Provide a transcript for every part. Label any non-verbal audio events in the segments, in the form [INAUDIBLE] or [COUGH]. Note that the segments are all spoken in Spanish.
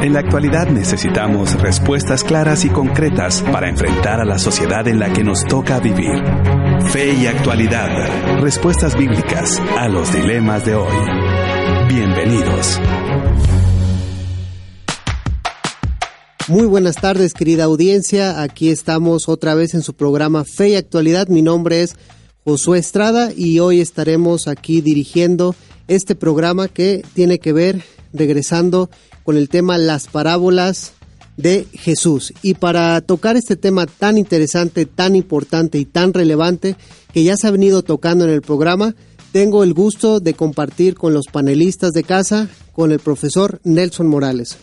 En la actualidad necesitamos respuestas claras y concretas para enfrentar a la sociedad en la que nos toca vivir. Fe y actualidad. Respuestas bíblicas a los dilemas de hoy. Bienvenidos. Muy buenas tardes, querida audiencia. Aquí estamos otra vez en su programa Fe y Actualidad. Mi nombre es Josué Estrada y hoy estaremos aquí dirigiendo este programa que tiene que ver, regresando con el tema las parábolas de Jesús. Y para tocar este tema tan interesante, tan importante y tan relevante que ya se ha venido tocando en el programa, tengo el gusto de compartir con los panelistas de casa, con el profesor Nelson Morales.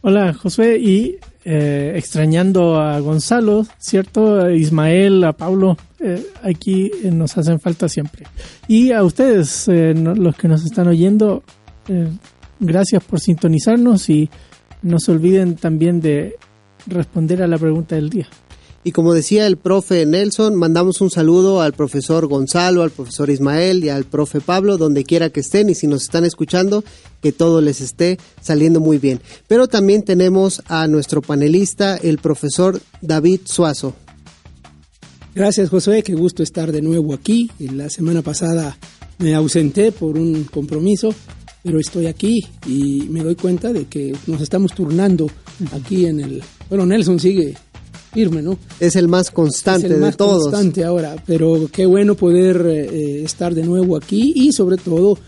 Hola Josué y eh, extrañando a Gonzalo, ¿cierto? A Ismael, a Pablo, eh, aquí eh, nos hacen falta siempre. Y a ustedes, los que nos están oyendo, gracias por sintonizarnos y no se olviden también de responder a la pregunta del día. Y como decía el profe Nelson, mandamos un saludo al profesor Gonzalo, al profesor Ismael y al profe Pablo, donde quiera que estén y si nos están escuchando, que todo les esté saliendo muy bien. Pero también tenemos a nuestro panelista, el profesor David Suazo. Gracias Josué, qué gusto estar de nuevo aquí. La semana pasada me ausenté por un compromiso, pero estoy aquí y me doy cuenta de que nos estamos turnando aquí en el... Bueno, Nelson sigue firme, ¿no? Es el más constante es el más de todos. constante ahora, pero qué bueno poder eh, estar de nuevo aquí y sobre todo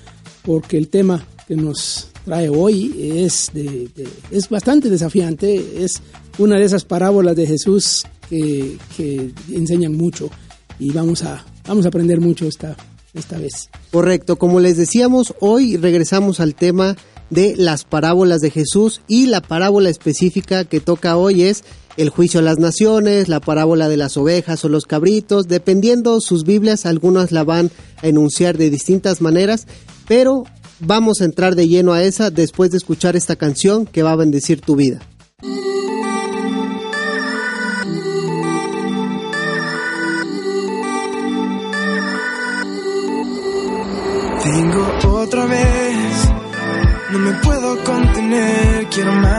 porque el tema que nos trae hoy es, de, de- es bastante desafiante, es una de esas parábolas de Jesús que, que enseñan mucho y vamos a, vamos a aprender mucho esta, esta vez. Correcto, como les decíamos, hoy regresamos al tema de las parábolas de Jesús y la parábola específica que toca hoy es el juicio a las naciones, la parábola de las ovejas o los cabritos, dependiendo sus Biblias, algunas la van a enunciar de distintas maneras, pero vamos a entrar de lleno a esa después de escuchar esta canción que va a bendecir tu vida.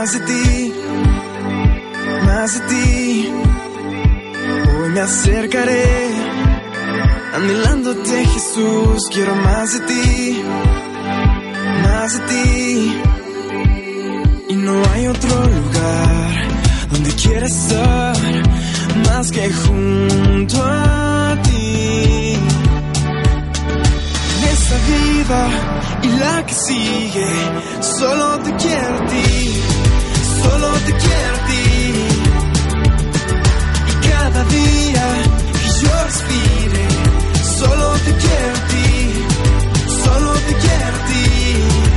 Más de ti, más de ti. Hoy me acercaré, anhelándote Jesús, quiero más de ti, más de ti. Y no hay otro lugar donde quiera estar más que junto a ti en esta vida y la que sigue. Solo te quiero a ti, te quiero ti. Y cada día que yo respire, solo te quiero ti, solo te quiero ti.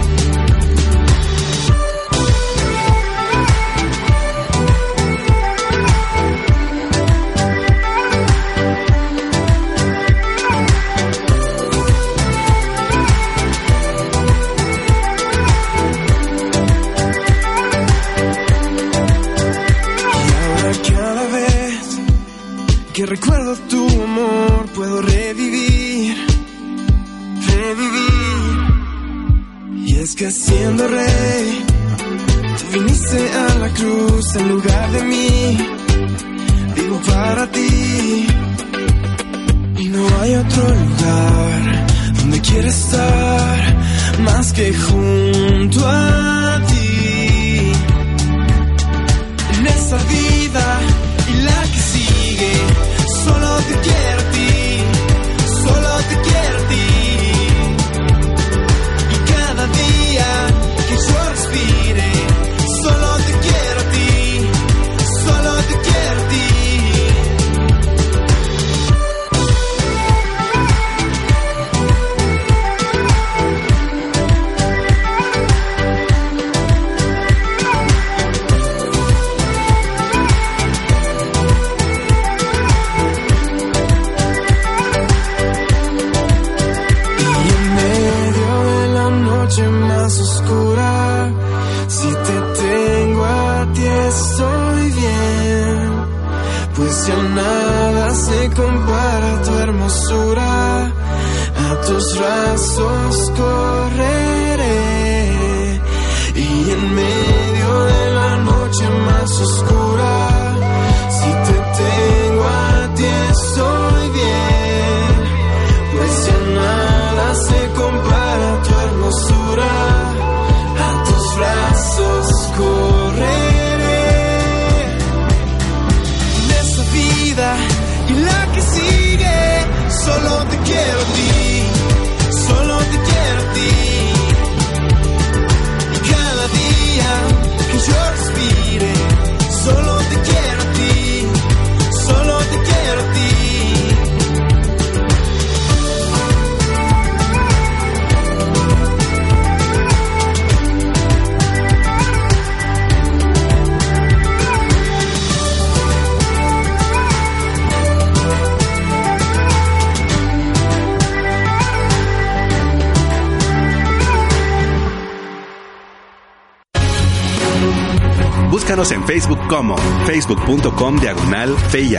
Facebook como facebook.com diagonal fe y.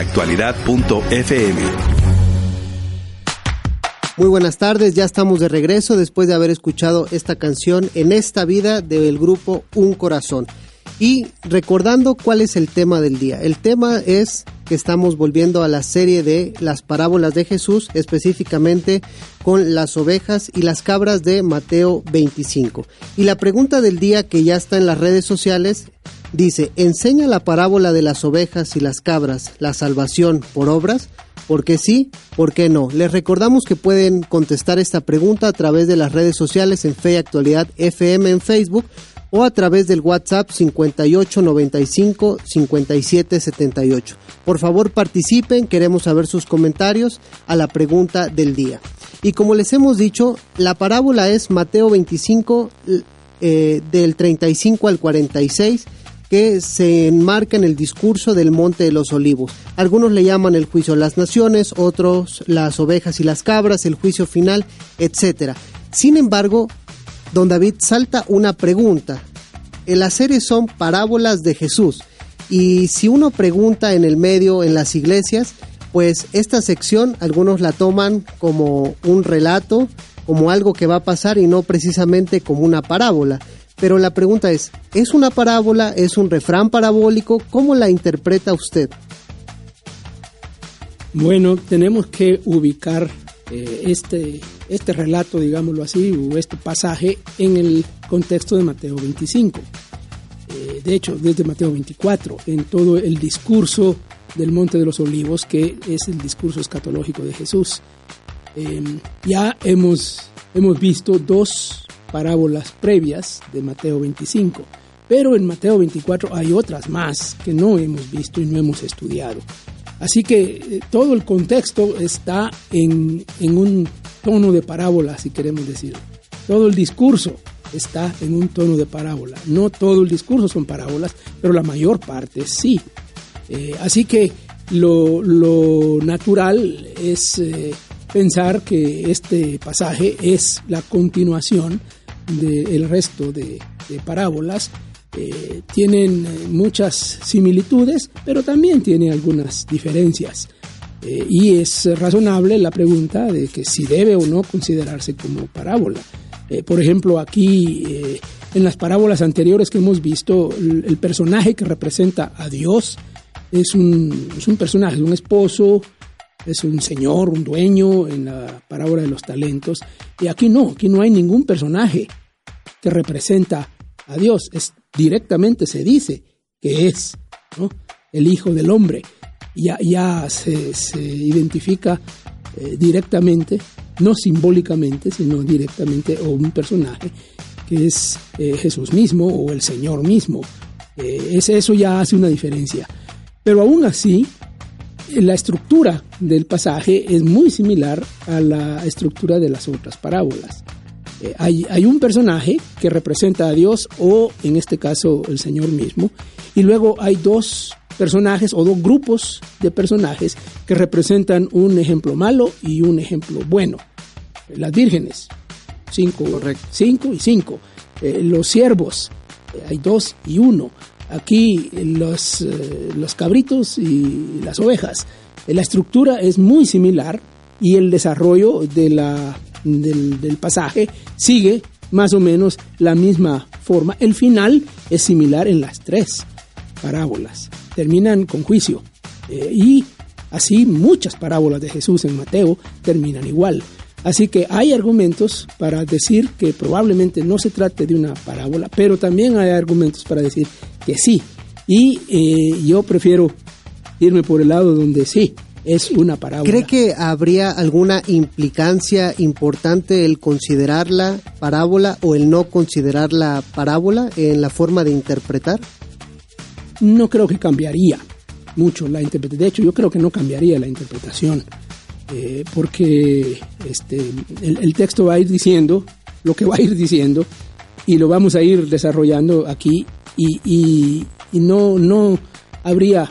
Muy buenas tardes, ya estamos de regreso después de haber escuchado esta canción en esta vida del grupo Un Corazón. Y recordando cuál es el tema del día. El tema es que estamos volviendo a la serie de las parábolas de Jesús, específicamente con las ovejas y las cabras de Mateo 25. Y la pregunta del día que ya está en las redes sociales dice, ¿enseña la parábola de las ovejas y las cabras la salvación por obras? ¿Por qué sí? ¿Por qué no? Les recordamos que pueden contestar esta pregunta a través de las redes sociales en Fe y Actualidad FM en Facebook o a través del WhatsApp 5895 5778. Por favor participen, queremos saber sus comentarios a la pregunta del día. Y como les hemos dicho, la parábola es Mateo 25 eh, del 35 al 46 que se enmarca en el discurso del Monte de los Olivos. Algunos le llaman el juicio de las naciones, otros las ovejas y las cabras, el juicio final, etc. Sin embargo, don David salta una pregunta. Las series son parábolas de Jesús. Y si uno pregunta en el medio, en las iglesias, pues esta sección algunos la toman como un relato, como algo que va a pasar y no precisamente como una parábola. Pero la pregunta es, ¿es una parábola? ¿Es un refrán parabólico? ¿Cómo la interpreta usted? Bueno, tenemos que ubicar eh, este, este relato, digámoslo así, o este pasaje en el contexto de Mateo 25. Eh, de hecho, desde Mateo 24, en todo el discurso del Monte de los Olivos, que es el discurso escatológico de Jesús. Eh, ya hemos, hemos visto dos parábolas previas de Mateo 25, pero en Mateo 24 hay otras más que no hemos visto y no hemos estudiado. Así que eh, todo el contexto está en, en un tono de parábola, si queremos decir. Todo el discurso está en un tono de parábola. No todo el discurso son parábolas, pero la mayor parte sí. Eh, así que lo, lo natural es eh, pensar que este pasaje es la continuación del resto de, de parábolas. Eh, tienen eh, muchas similitudes, pero también tiene algunas diferencias. Eh, y es razonable la pregunta de que si debe o no considerarse como parábola. Por ejemplo, aquí en las parábolas anteriores que hemos visto, el, personaje que representa a Dios es un, es un personaje, un esposo, es un señor, un dueño en la parábola de los talentos. Y aquí no, aquí no hay ningún personaje que representa a Dios. Es directamente se dice que es ¿no? el Hijo del Hombre. Ya, ya se, se identifica eh, directamente, no simbólicamente, sino directamente, o un personaje que es eh, Jesús mismo o el Señor mismo. Eh, es, eso ya hace una diferencia. Pero aún así, la estructura del pasaje es muy similar a la estructura de las otras parábolas. Eh, hay, hay, un personaje que representa a Dios o en este caso el Señor mismo y luego hay dos personajes o dos grupos de personajes que representan un ejemplo malo y un ejemplo bueno. Las vírgenes, cinco, cinco y cinco. Eh, los siervos, eh, hay dos y uno. Aquí los, eh, los cabritos y las ovejas. La estructura es muy similar y el desarrollo de la, del, del pasaje sigue más o menos la misma forma. El final es similar en las tres parábolas. Terminan con juicio. Eh, y así muchas parábolas de Jesús en Mateo terminan igual. Así que hay argumentos para decir que probablemente no se trate de una parábola, pero también hay argumentos para decir que sí. Y eh, yo prefiero irme por el lado donde sí, es una parábola. ¿Cree que habría alguna implicancia importante el considerarla parábola o el no considerarla parábola en la forma de interpretar? No creo que cambiaría mucho la interpretación. De hecho, yo creo que no cambiaría la interpretación, eh, porque este, el, texto va a ir diciendo lo que va a ir diciendo y lo vamos a ir desarrollando aquí y, y, no, no habría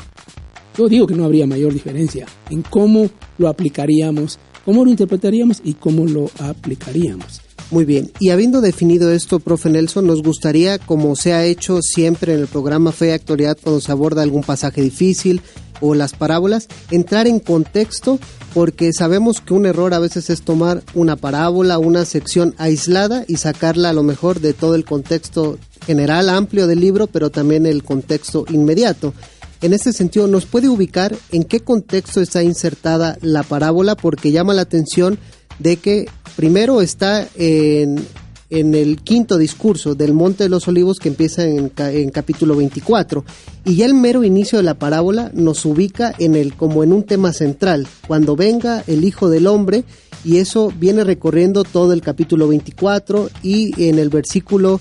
yo digo que no habría mayor diferencia en cómo lo aplicaríamos, cómo lo interpretaríamos y cómo lo aplicaríamos. Muy bien, y habiendo definido esto, profe Nelson, nos gustaría, como se ha hecho siempre en el programa Fe y Actualidad cuando se aborda algún pasaje difícil o las parábolas, entrar en contexto porque sabemos que un error a veces es tomar una parábola, una sección aislada y sacarla a lo mejor de todo el contexto general amplio del libro, pero también el contexto inmediato. En este sentido, ¿nos puede ubicar en qué contexto está insertada la parábola? Porque llama la atención de que primero está en, el quinto discurso del Monte de los Olivos que empieza en, en, capítulo 24 y ya el mero inicio de la parábola nos ubica en el como en un tema central cuando venga el Hijo del Hombre y eso viene recorriendo todo el capítulo 24 y en el versículo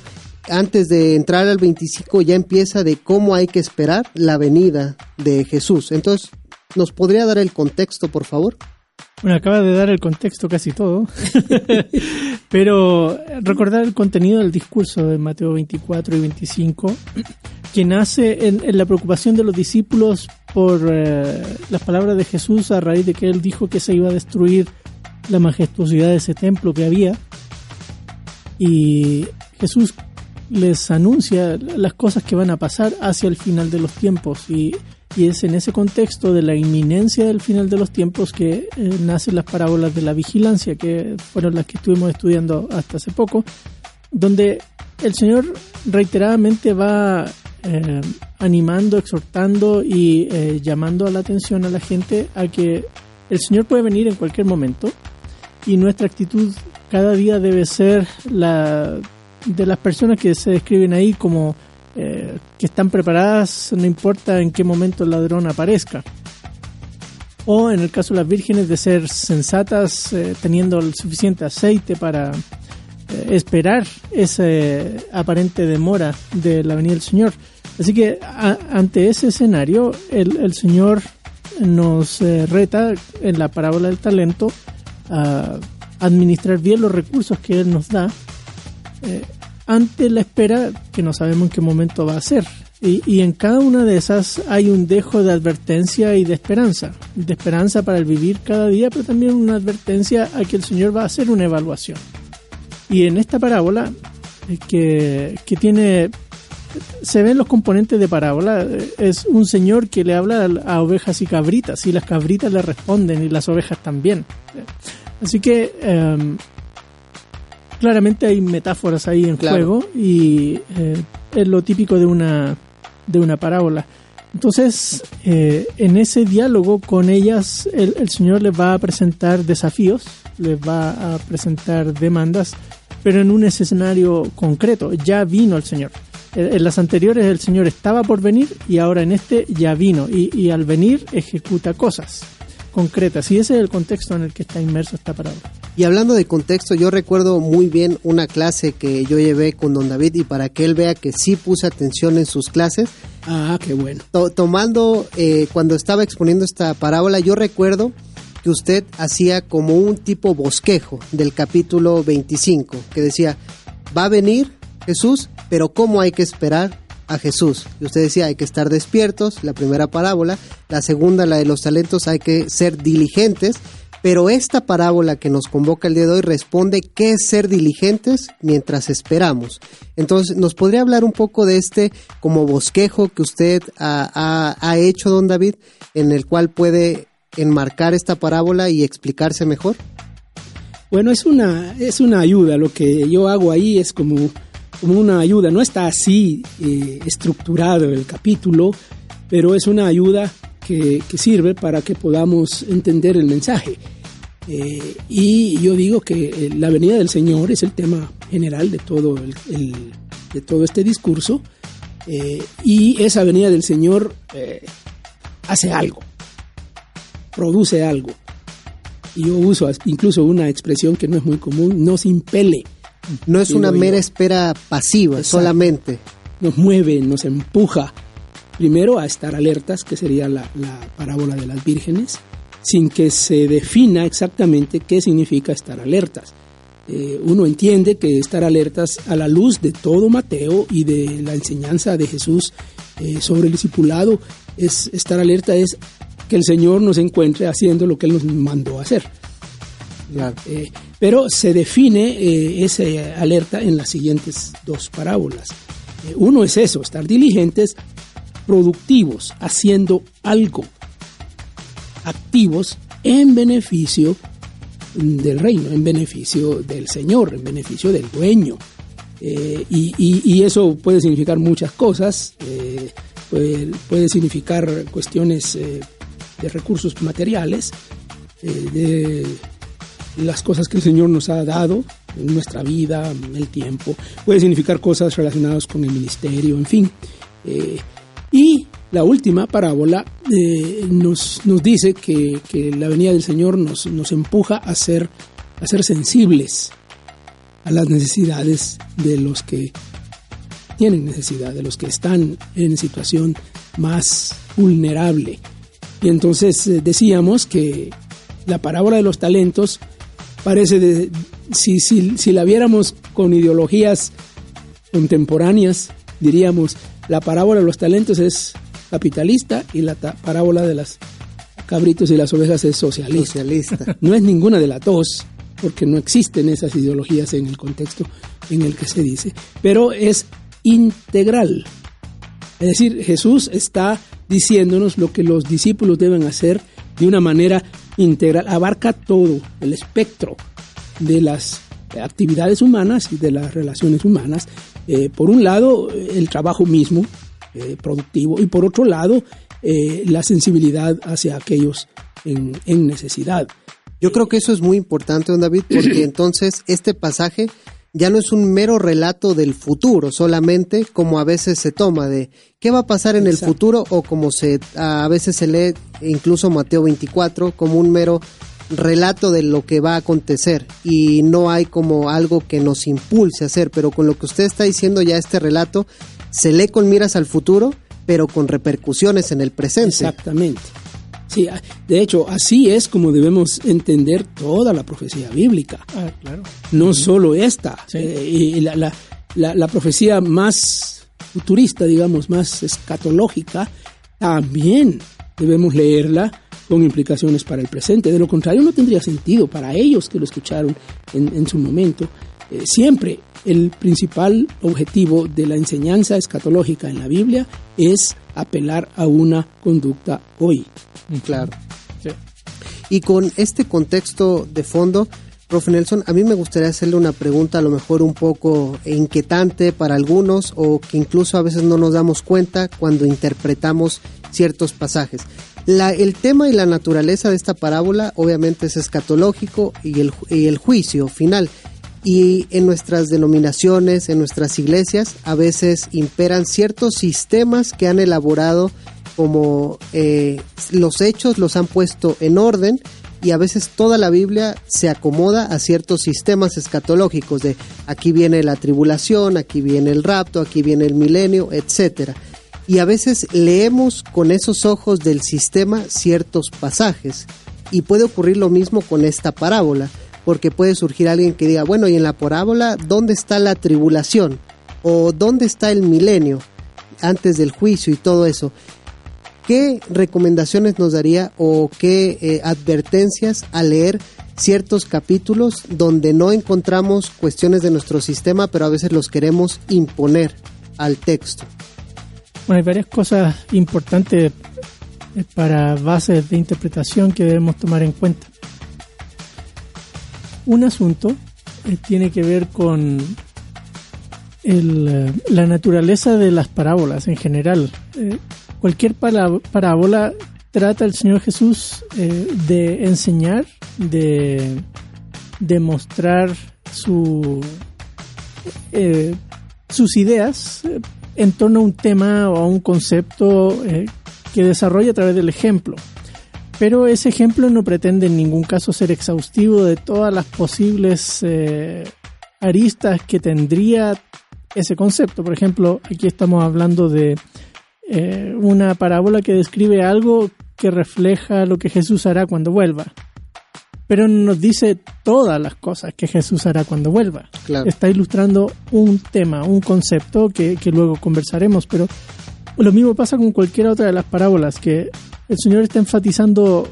antes de entrar al 25 ya empieza de cómo hay que esperar la venida de Jesús. Entonces, ¿nos podría dar el contexto, por favor? Bueno, acaba de dar el contexto casi todo, [LAUGHS] pero recordar el contenido del discurso de Mateo 24 y 25, que nace en, la preocupación de los discípulos por eh, las palabras de Jesús a raíz de que él dijo que se iba a destruir la majestuosidad de ese templo que había. Y Jesús les anuncia las cosas que van a pasar hacia el final de los tiempos y, es en ese contexto de la inminencia del final de los tiempos que eh, nacen las parábolas de la vigilancia, que fueron las que estuvimos estudiando hasta hace poco, donde el Señor reiteradamente va eh, animando, exhortando y eh, llamando a la atención a la gente a que el Señor puede venir en cualquier momento y nuestra actitud cada día debe ser la de las personas que se describen ahí como eh, que están preparadas, no importa en qué momento el ladrón aparezca. O en el caso de las vírgenes, de ser sensatas, eh, teniendo el suficiente aceite para eh, esperar esa aparente demora de la venida del Señor. Así que ante ese escenario, el, el Señor nos reta en la parábola del talento a administrar bien los recursos que Él nos da ante la espera que no sabemos en qué momento va a ser. Y, en cada una de esas hay un dejo de advertencia y de esperanza. De esperanza para el vivir cada día, pero también una advertencia a que el Señor va a hacer una evaluación. Y en esta parábola, eh, que, que tiene se ven los componentes de parábola. Eh, es un señor que le habla a, ovejas y cabritas, y las cabritas le responden, y las ovejas también. Así que em, claramente hay metáforas ahí en juego y eh, es lo típico de una, de una parábola. Entonces, eh, en ese diálogo con ellas, el, Señor les va a presentar desafíos, les va a presentar demandas, pero en un escenario concreto. Ya vino el Señor. En, las anteriores el Señor estaba por venir y ahora en este ya vino y, y al venir ejecuta cosas concretas. Y ese es el contexto en el que está inmerso esta parábola. Y hablando de contexto, yo recuerdo muy bien una clase que yo llevé con don David y para que él vea que sí puse atención en sus clases. Ah, qué bueno. tomando, eh, cuando estaba exponiendo esta parábola, yo recuerdo que usted hacía como un tipo bosquejo del capítulo 25, que decía, va a venir Jesús, pero ¿cómo hay que esperar a Jesús? Y usted decía, hay que estar despiertos, la primera parábola, la segunda, la de los talentos, hay que ser diligentes, Pero esta parábola que nos convoca el día de hoy responde qué es ser diligentes mientras esperamos. Entonces, ¿nos podría hablar un poco de este como bosquejo que usted ha, ha- ha hecho, don David, en el cual puede enmarcar esta parábola y explicarse mejor? Bueno, es una, es una ayuda. Lo que yo hago ahí es como, como una ayuda. No está así eh, estructurado el capítulo, pero es una ayuda que, que sirve para que podamos entender el mensaje. Eh, y yo digo que eh, la venida del Señor es el tema general de todo, el, de todo este discurso. y esa venida del Señor hace algo, produce algo y yo uso incluso una expresión que no es muy común, nos impele, No es una mera espera pasiva, Exacto. solamente. nos mueve, nos empuja primero a estar alertas, que sería la, la parábola de las vírgenes, sin que se defina exactamente qué significa estar alertas. Eh, uno entiende que estar alertas a la luz de todo Mateo y de la enseñanza de Jesús eh, sobre el discipulado, es estar alerta es que el Señor nos encuentre haciendo lo que Él nos mandó a hacer. Eh, pero se define eh, esa alerta en las siguientes dos parábolas. Eh, uno es eso, estar diligentes, productivos, haciendo algo, activos en beneficio del reino, en beneficio del Señor, en beneficio del dueño. Eh, y, eso puede significar muchas cosas, puede, significar cuestiones de recursos materiales, de las cosas que el Señor nos ha dado en nuestra vida, el tiempo, puede significar cosas relacionadas con el ministerio, en fin. Eh, y la última parábola eh, nos, nos dice que, que la venida del Señor nos, nos empuja a ser, a ser sensibles a las necesidades de los que tienen necesidad, de los que están en situación más vulnerable. Y entonces eh, decíamos que la parábola de los talentos parece de, si, si, si la viéramos con ideologías contemporáneas, diríamos la parábola de los talentos es capitalista y la parábola de las cabritos y las ovejas es socialista. Socialista. [LAUGHS] No es ninguna de las dos, porque no existen esas ideologías en el contexto en el que se dice, pero es integral. Es decir, Jesús está diciéndonos lo que los discípulos deben hacer de una manera integral, abarca todo el espectro de las actividades humanas y de las relaciones humanas. Eh, por un lado, el trabajo mismo, eh, productivo, y por otro lado, eh, la sensibilidad hacia aquellos en, en necesidad. Yo creo que eso es muy importante, don David, porque [CLEARS THROAT] entonces este pasaje ya no es un mero relato del futuro solamente, como a veces se toma de qué va a pasar en el futuro o como se a veces se lee incluso Mateo 24 como un mero relato de lo que va a acontecer y no hay como algo que nos impulse a hacer, pero con lo que usted está diciendo ya este relato se lee con miras al futuro, pero con repercusiones en el presente. Exactamente. Sí, a- de hecho, así es como debemos entender toda la profecía bíblica. Ah, claro. no solo esta. Sí. Eh, y la, la- la- la profecía más futurista, digamos, más escatológica, también debemos leerla con implicaciones para el presente. De lo contrario, no tendría sentido para ellos que lo escucharon en, en su momento. Eh, siempre el principal objetivo de la enseñanza escatológica en la Biblia es apelar a una conducta hoy. Claro. Sí. Y con este contexto de fondo, profe Nelson, a mí me gustaría hacerle una pregunta a lo mejor un poco inquietante para algunos o que incluso a veces no nos damos cuenta cuando interpretamos ciertos pasajes. La- el tema y la naturaleza de esta parábola obviamente es escatológico y el, ju- y el juicio final. Y en nuestras denominaciones, en nuestras iglesias, a veces imperan ciertos sistemas que han elaborado como eh, los hechos los han puesto en orden y a veces toda la Biblia se acomoda a ciertos sistemas escatológicos de aquí viene la tribulación, aquí viene el rapto, aquí viene el milenio, etcétera. Y a veces leemos con esos ojos del sistema ciertos pasajes y puede ocurrir lo mismo con esta parábola, porque puede surgir alguien que diga, bueno, y en la parábola, ¿dónde está la tribulación? ¿O dónde está el milenio? Antes del juicio y todo eso. ¿Qué recomendaciones nos daría o qué eh, advertencias al leer ciertos capítulos donde no encontramos cuestiones de nuestro sistema, pero a veces los queremos imponer al texto? Bueno, hay varias cosas importantes eh, para bases de interpretación que debemos tomar en cuenta. Un asunto eh, tiene que ver con la naturaleza de las parábolas en general cualquier parábola trata el Señor Jesús eh, de enseñar, de, demostrar su, eh, sus ideas eh, en torno a un tema o a un concepto que desarrolla a través del ejemplo. Pero ese ejemplo no pretende en ningún caso ser exhaustivo de todas las posibles aristas que tendría ese concepto. Por ejemplo, aquí estamos hablando de eh, una parábola que describe algo que refleja lo que Jesús hará cuando vuelva. Pero nos dice todas las cosas que Jesús hará cuando vuelva. Está ilustrando un tema, un concepto que, que luego conversaremos, pero lo mismo pasa con cualquier otra de las parábolas, que el Señor está enfatizando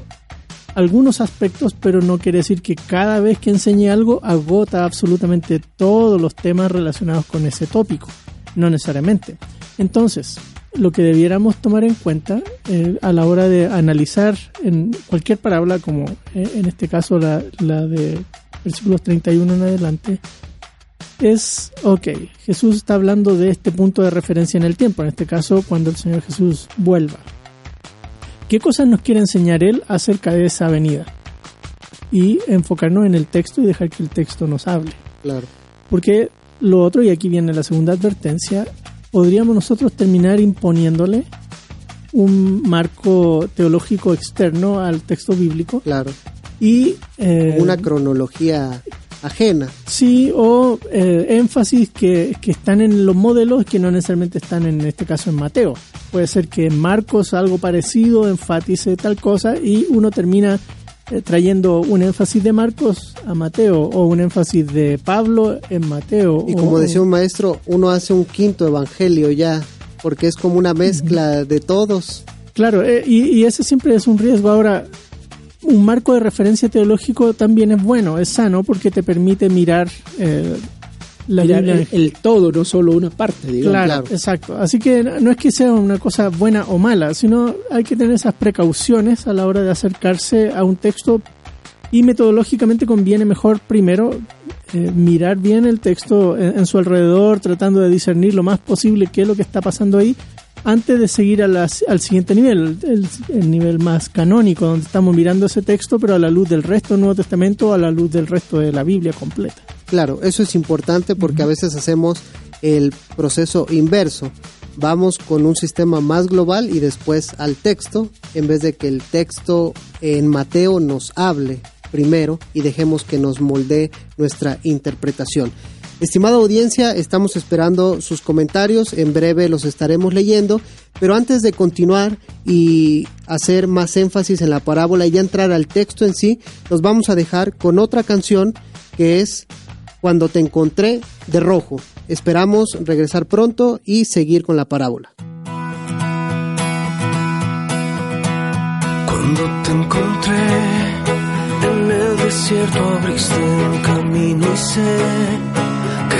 algunos aspectos, pero no quiere decir que cada vez que enseñe algo agota absolutamente todos los temas relacionados con ese tópico. No necesariamente. Entonces, lo que debiéramos tomar en cuenta eh, a la hora de analizar en cualquier parábola, como eh, en este caso la, la de versículos 31 en adelante, es, ok, Jesús está hablando de este punto de referencia en el tiempo, en este caso cuando el Señor Jesús vuelva. ¿Qué cosas nos quiere enseñar Él acerca de esa venida? Y enfocarnos en el texto y dejar que el texto nos hable. Claro. Porque lo otro, y aquí viene la segunda advertencia, podríamos nosotros terminar imponiéndole un marco teológico externo al texto bíblico. Claro. Y eh, una cronología ajena. Sí, o eh, énfasis que, que, están en los modelos que no necesariamente están en este caso en Mateo. Puede ser que Marcos algo parecido enfatice tal cosa y uno termina trayendo un énfasis de Marcos a Mateo o un énfasis de Pablo en Mateo. Y como decía un maestro, uno hace un quinto evangelio ya, porque es como una mezcla de todos. Claro, eh, y, ese siempre es un riesgo. Ahora, un marco de referencia teológico también es bueno, es sano, porque te permite mirar eh, el, todo, no solo una parte, digamos. Claro, exacto. Así que no es que sea una cosa buena o mala, sino hay que tener esas precauciones a la hora de acercarse a un texto y metodológicamente conviene mejor primero eh, mirar bien el texto en, su alrededor, tratando de discernir lo más posible qué es lo que está pasando ahí, antes de seguir al siguiente nivel, el, el, nivel más canónico, donde estamos mirando ese texto, pero a la luz del resto del Nuevo Testamento, a la luz del resto de la Biblia completa. Claro, eso es importante porque a veces hacemos el proceso inverso. Vamos con un sistema más global y después al texto, en vez de que el texto en Mateo nos hable primero y dejemos que nos moldee nuestra interpretación. Estimada audiencia, estamos esperando sus comentarios, en breve los estaremos leyendo, pero antes de continuar y hacer más énfasis en la parábola y ya entrar al texto en sí, los vamos a dejar con otra canción que es cuando te encontré de rojo. Esperamos regresar pronto y seguir con la parábola. Cuando te encontré en el desierto abriste un camino y sé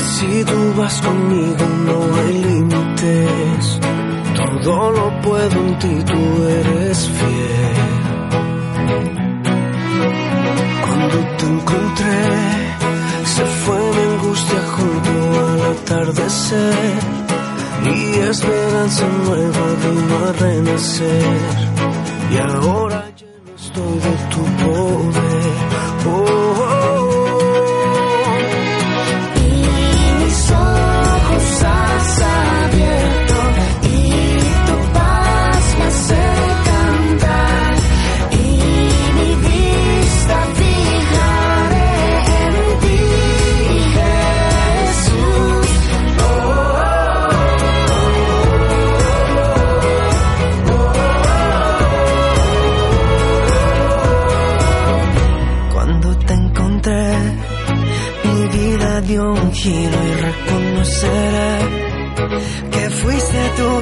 si tú vas conmigo no hay límites. Todo lo puedo en ti, tú eres fiel. Cuando te encontré se fue mi angustia junto al atardecer y esperanza nueva vino a renacer y ahora lleno estoy de tu poder. Oh,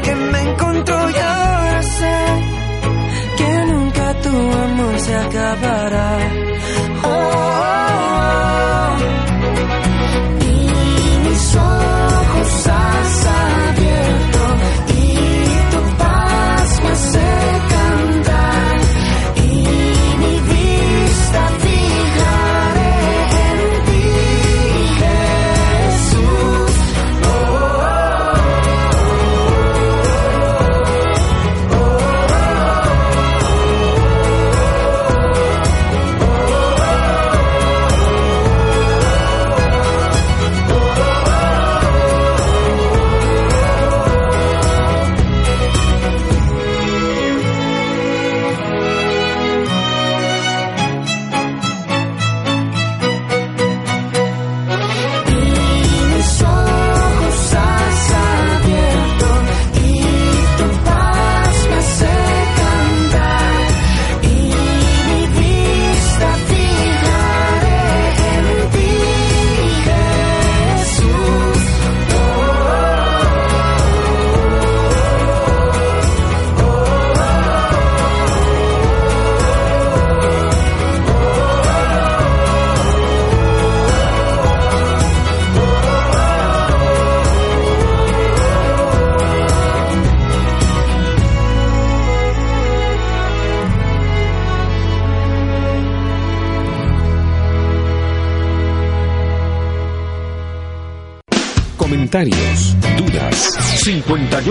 que me encontró y ahora sé que nunca tu amor se acabará.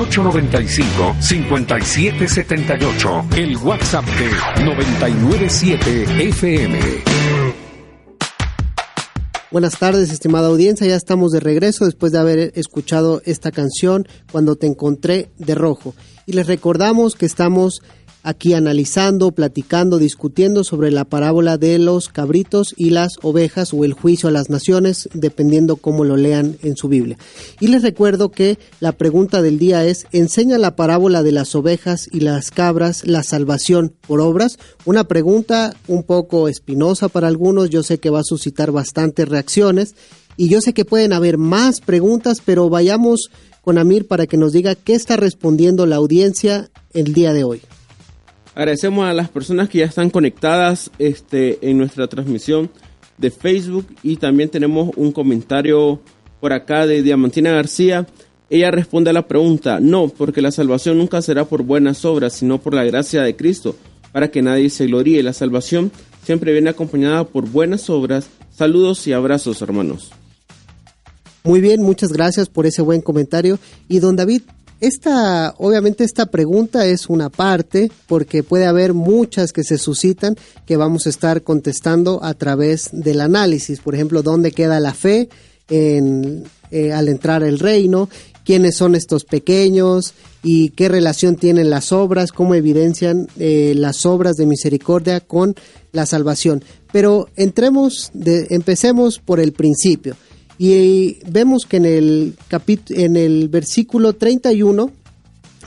5895-5778. El WhatsApp de 997 FM. Buenas tardes, estimada audiencia. Ya estamos de regreso después de haber escuchado esta canción Cuando te encontré de rojo. Y les recordamos que estamos aquí analizando, platicando, discutiendo sobre la parábola de los cabritos y las ovejas o el juicio a las naciones, dependiendo cómo lo lean en su Biblia. Y les recuerdo que la pregunta del día es, ¿enseña la parábola de las ovejas y las cabras la salvación por obras? Una pregunta un poco espinosa para algunos, yo sé que va a suscitar bastantes reacciones y yo sé que pueden haber más preguntas, pero vayamos con Amir para que nos diga qué está respondiendo la audiencia el día de hoy. Agradecemos a las personas que ya están conectadas este, en nuestra transmisión de Facebook y también tenemos un comentario por acá de Diamantina García. Ella responde a la pregunta, no, porque la salvación nunca será por buenas obras, sino por la gracia de Cristo, para que nadie se gloríe. La salvación siempre viene acompañada por buenas obras. Saludos y abrazos, hermanos. Muy bien, muchas gracias por ese buen comentario. Y don David, esta, obviamente esta pregunta es una parte, porque puede haber muchas que se suscitan que vamos a estar contestando a través del análisis. Por ejemplo, ¿dónde queda la fe en, eh, al entrar al reino? ¿Quiénes son estos pequeños? ¿Y qué relación tienen las obras? ¿Cómo evidencian eh, las obras de misericordia con la salvación? Pero entremos, de, empecemos por el principio. Y vemos que en el, en el versículo 31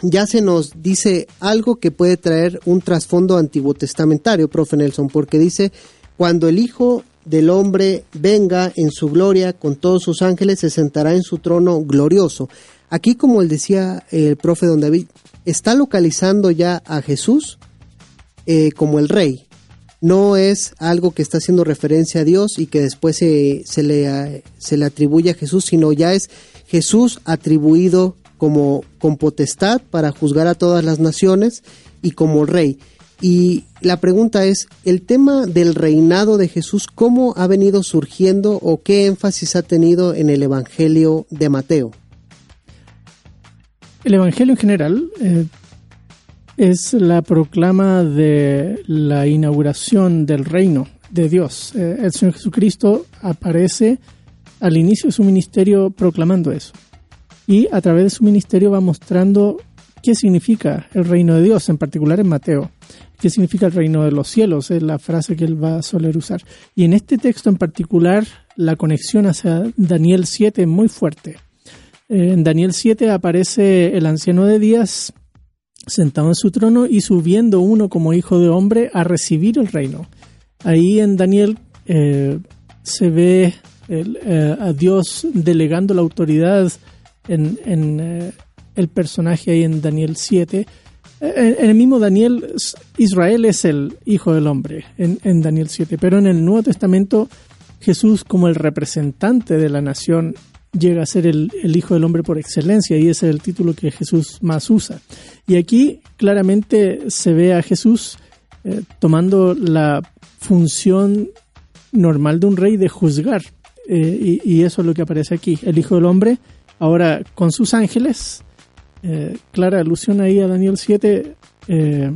ya se nos dice algo que puede traer un trasfondo antiguo testamentario, profe Nelson, porque dice, cuando el Hijo del Hombre venga en su gloria con todos sus ángeles, se sentará en su trono glorioso. Aquí, como él decía el profe don David, está localizando ya a Jesús eh, como el rey, no es algo que está haciendo referencia a Dios y que después se, se, le, se le atribuye a Jesús, sino ya es Jesús atribuido como con potestad para juzgar a todas las naciones y como rey. Y la pregunta es, el tema del reinado de Jesús, ¿cómo ha venido surgiendo o qué énfasis ha tenido en el Evangelio de Mateo? El Evangelio en general eh, es la proclama de la inauguración del reino de Dios. Eh, el Señor Jesucristo aparece al inicio de su ministerio proclamando eso. Y a través de su ministerio va mostrando qué significa el reino de Dios, en particular en Mateo. ¿Qué significa el reino de los cielos? Es la frase que él va a soler usar. Y en este texto en particular, la conexión hacia Daniel 7 es muy fuerte. En Daniel 7 aparece el anciano de días sentado en su trono y subiendo uno como hijo de hombre a recibir el reino. Ahí en Daniel eh, se ve eh, a Dios delegando la autoridad en, eh, el personaje ahí en Daniel 7 En, el mismo Daniel, Israel es el hijo del hombre, en, en Daniel 7, pero en el Nuevo Testamento Jesús como el representante de la nación llega a ser el, el hijo del hombre por excelencia y ese es el título que Jesús más usa. Y aquí claramente se ve a Jesús eh, tomando la función normal de un rey de juzgar. Eh, y, eso es lo que aparece aquí. El Hijo del Hombre, ahora con sus ángeles, eh, clara alusión ahí a Daniel 7, eh,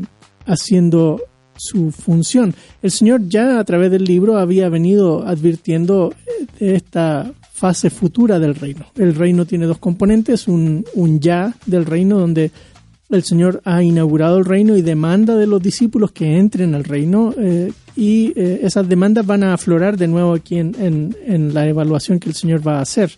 haciendo su función. El Señor ya a través del libro había venido advirtiendo esta fase futura del reino. El reino tiene dos componentes, un, un ya del reino donde el Señor ha inaugurado el reino y demanda de los discípulos que entren al reino eh, y eh, esas demandas van a aflorar de nuevo aquí en, en- la evaluación que el Señor va a hacer.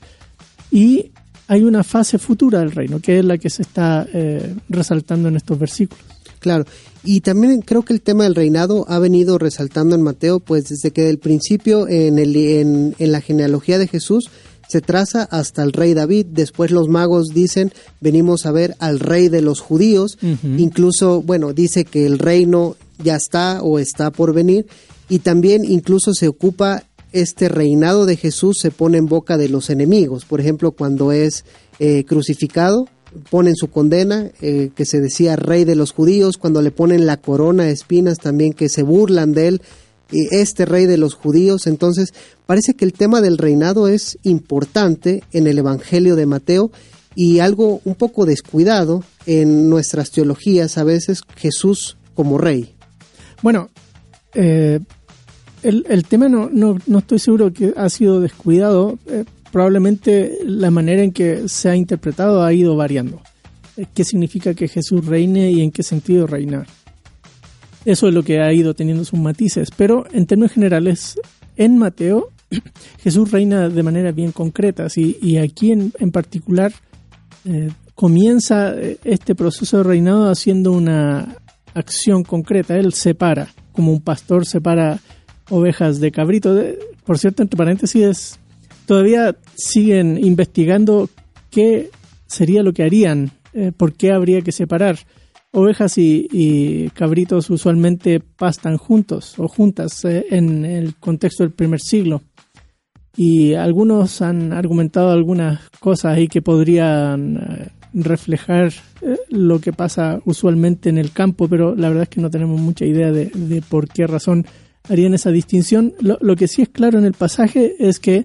Y hay una fase futura del reino, que es la que se está eh, resaltando en estos versículos. Claro, y también creo que el tema del reinado ha venido resaltando en Mateo, pues desde que del principio en, el, en, en la genealogía de Jesús se traza hasta el rey David, después los magos dicen, venimos a ver al rey de los judíos, incluso, bueno, dice que el reino ya está o está por venir, y también incluso se ocupa este reinado de Jesús se pone en boca de los enemigos, por ejemplo, cuando es eh, crucificado, ponen su condena, eh, que se decía rey de los judíos, cuando le ponen la corona de espinas también, que se burlan de él, este rey de los judíos. Entonces, parece que el tema del reinado es importante en el Evangelio de Mateo y algo un poco descuidado en nuestras teologías, a veces Jesús como rey. Bueno, eh, el, el tema no, no, no estoy seguro que ha sido descuidado. eh, probablemente la manera en que se ha interpretado ha ido variando. Eh, ¿Qué significa que Jesús reine y en qué sentido reinar? Eso es lo que ha ido teniendo sus matices. Pero en términos generales, en Mateo, [CLEARS THROAT] Jesús reina de manera bien concreta. Y, y aquí en, en particular eh, comienza eh, este proceso de reinado haciendo una acción concreta. Él separa, como un pastor separa ovejas de cabrito. Por cierto, entre paréntesis, es- todavía siguen investigando qué sería lo que harían, eh, por qué habría que separar. Ovejas y, cabritos usualmente pastan juntos o juntas eh, en el contexto del primer siglo. Y algunos han argumentado algunas cosas ahí que podrían eh, reflejar eh, lo que pasa usualmente en el campo, pero la verdad es que no tenemos mucha idea de, por qué razón harían esa distinción. Lo, que sí es claro en el pasaje es que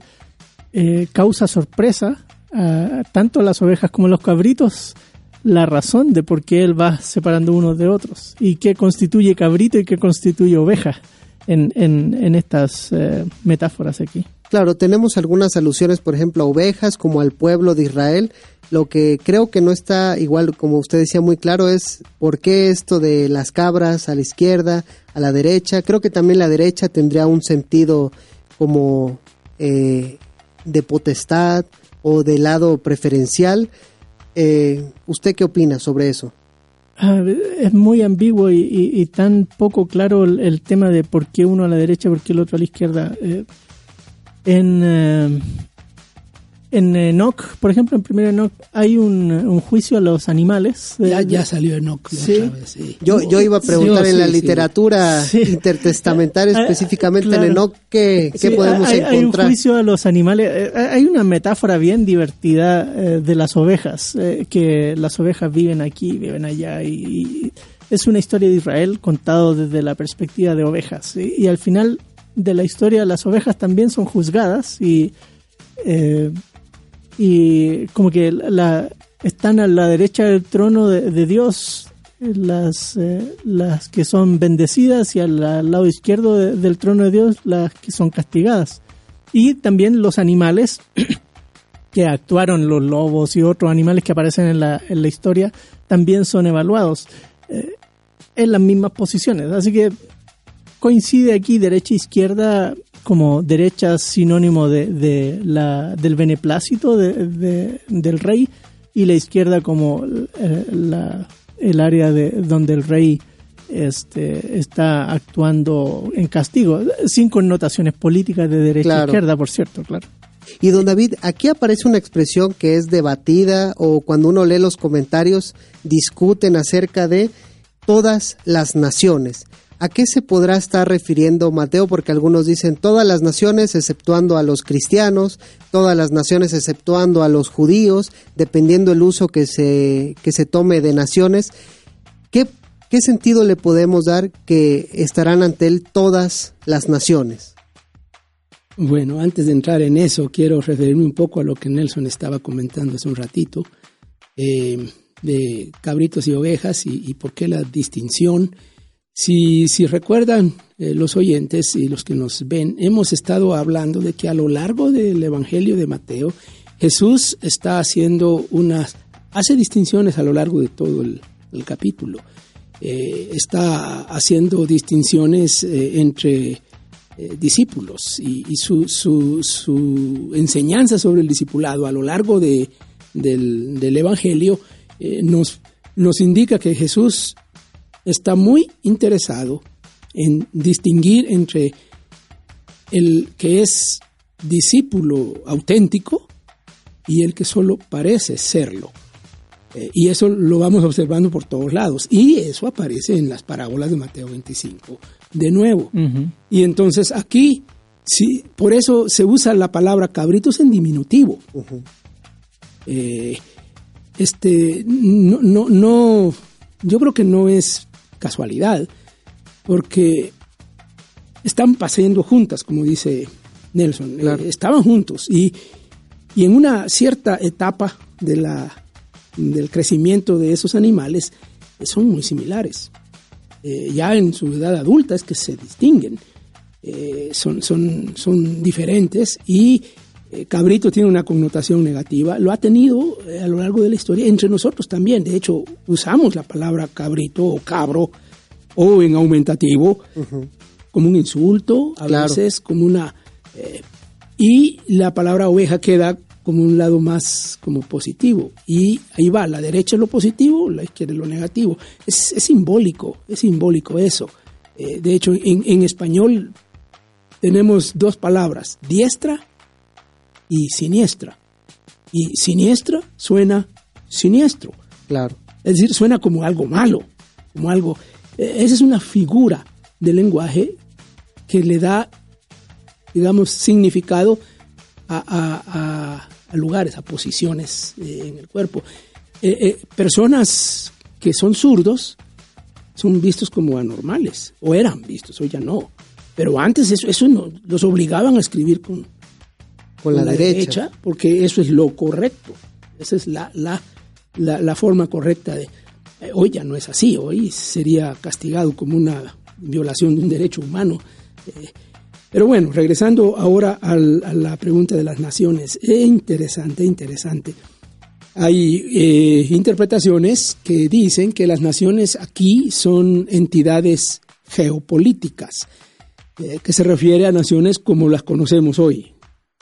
causa sorpresa a tanto las ovejas como los cabritos la razón de por qué él va separando unos de otros y qué constituye cabrito y qué constituye oveja en, en, en estas eh, metáforas aquí. Claro, tenemos algunas alusiones, por ejemplo, a ovejas, como al pueblo de Israel. Lo que creo que no está igual, como usted decía muy claro, es por qué esto de las cabras a la izquierda, a la derecha. Creo que también la derecha tendría un sentido como eh, de potestad o de lado preferencial. Eh, ¿Usted qué opina sobre eso? Es muy ambiguo y, y- tan poco claro el, tema de por qué uno a la derecha por qué el otro a la izquierda. Eh, en, eh, en Enoch, por ejemplo, en primer Enoch hay un, un juicio a los animales. Ya, Eh, ya salió Enoch Sí. otra vez, sí. Yo, yo iba a preguntar Sí, en la literatura Sí. intertestamentaria, [LAUGHS] Ah, específicamente claro. en Enoch, ¿qué, qué podemos hay, hay un encontrar? juicio a los animales. Eh, Hay una metáfora bien divertida eh, de las ovejas, eh, que las ovejas viven aquí, viven allá, y, y es una historia de Israel contado desde la perspectiva de ovejas. Y, y al final de la historia, las ovejas también son juzgadas y, eh, y como que la, están a la derecha del trono de, Dios. Las, eh, las que son bendecidas y al, al lado izquierdo de- del trono de Dios las que son castigadas. Y también los animales [CLEARS THROAT] que actuaron, los lobos y otros animales que aparecen en la, en la historia, también son evaluados eh, en las mismas posiciones. Así que coincide aquí derecha e izquierda como derecha sinónimo de, de la, del beneplácito de- de- del rey y la izquierda como eh, la- el área de donde el rey este, está actuando en castigo, sin connotaciones políticas de derecha Claro. e izquierda, por cierto, claro. Y don David, aquí aparece una expresión que es debatida o cuando uno lee los comentarios discuten acerca de todas las naciones. ¿A qué se podrá estar refiriendo Mateo? Porque algunos dicen todas las naciones exceptuando a los cristianos, todas las naciones exceptuando a los judíos, dependiendo el uso que se, que se tome de naciones. ¿Qué, ¿Qué sentido le podemos dar que estarán ante él todas las naciones? Bueno, antes de entrar en eso, quiero referirme un poco a lo que Nelson estaba comentando hace un ratito, eh, de cabritos y ovejas y, y por qué la distinción si, recuerdan eh, los oyentes y los que nos ven, hemos estado hablando de que a lo largo del Evangelio de Mateo, Jesús está haciendo unas, hace distinciones a lo largo de todo el, capítulo. Eh, está haciendo distinciones eh, entre discípulos y, su, su, su, enseñanza sobre el discipulado a lo largo de, del, del Evangelio nos, nos indica que Jesús está muy interesado en distinguir entre el que es discípulo auténtico y el que solo parece serlo. Eh, y eso lo vamos observando por todos lados. Y eso aparece en las parábolas de Mateo 25 de nuevo. Y entonces aquí, sí, por eso se usa la palabra cabritos en diminutivo. Eh, este, no, no, no, yo creo que no es casualidad, porque están paseando juntas, como dice Nelson. Eh, estaban juntos y, y, en una cierta etapa de la, del crecimiento de esos animales eh, son muy similares. Eh, ya en su edad adulta es que se distinguen, son, son, son diferentes y cabrito tiene una connotación negativa, lo ha tenido a lo largo de la historia, entre nosotros también. De hecho, usamos la palabra cabrito o cabro o en aumentativo, como un insulto, a veces como una... Eh, y la palabra oveja queda como un lado más como positivo. Y ahí va, la derecha es lo positivo, la izquierda es lo negativo. Es, simbólico, es simbólico eso. Eh, de hecho, en, en, español tenemos dos palabras, diestra y siniestra. Y siniestra suena siniestro. Claro. Es decir, suena como algo malo, como algo... Eh, esa es una figura del lenguaje que le da, digamos, significado a, lugares, a posiciones eh, en el cuerpo. Eh, personas que son zurdos son vistos como anormales, o eran vistos, hoy ya no. Pero antes eso, eso no, los obligaban a escribir con, con, la, derecha. porque eso es lo correcto. Esa es la, la, la forma correcta de, eh, hoy ya no es así, hoy sería castigado como una violación de un derecho humano. Eh, pero bueno, regresando ahora a la pregunta de las naciones, es interesante, interesante. Hay eh, interpretaciones que dicen que las naciones aquí son entidades geopolíticas, que se refiere a naciones como las conocemos hoy,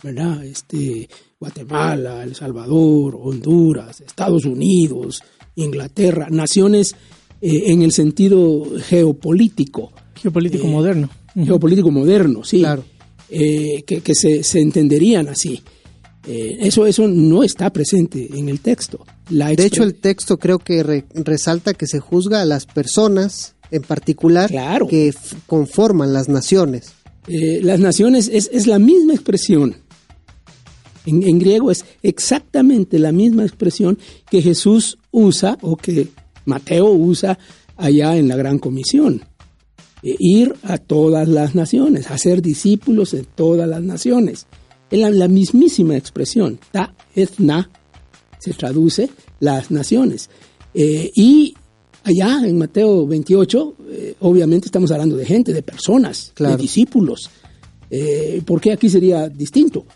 ¿verdad? Este, Guatemala, El Salvador, Honduras, Estados Unidos, Inglaterra, naciones eh, en el sentido geopolítico. Geopolítico eh, moderno. Geopolítico moderno, sí. Claro. Eh, que, se, entenderían así. eso, eso no está presente en el texto. de hecho, el texto creo que resalta que se juzga a las personas en particular que conforman las naciones. las naciones es, es la misma expresión en, griego es exactamente la misma expresión que Jesús usa o que Mateo usa allá en la Gran Comisión. E ir a todas las naciones, hacer discípulos en todas las naciones. Es la, mismísima expresión. Ta etna se traduce las naciones. Eh, y allá en Mateo 28, eh, obviamente estamos hablando de gente, de personas, de discípulos. Eh, ¿Por qué aquí sería distinto?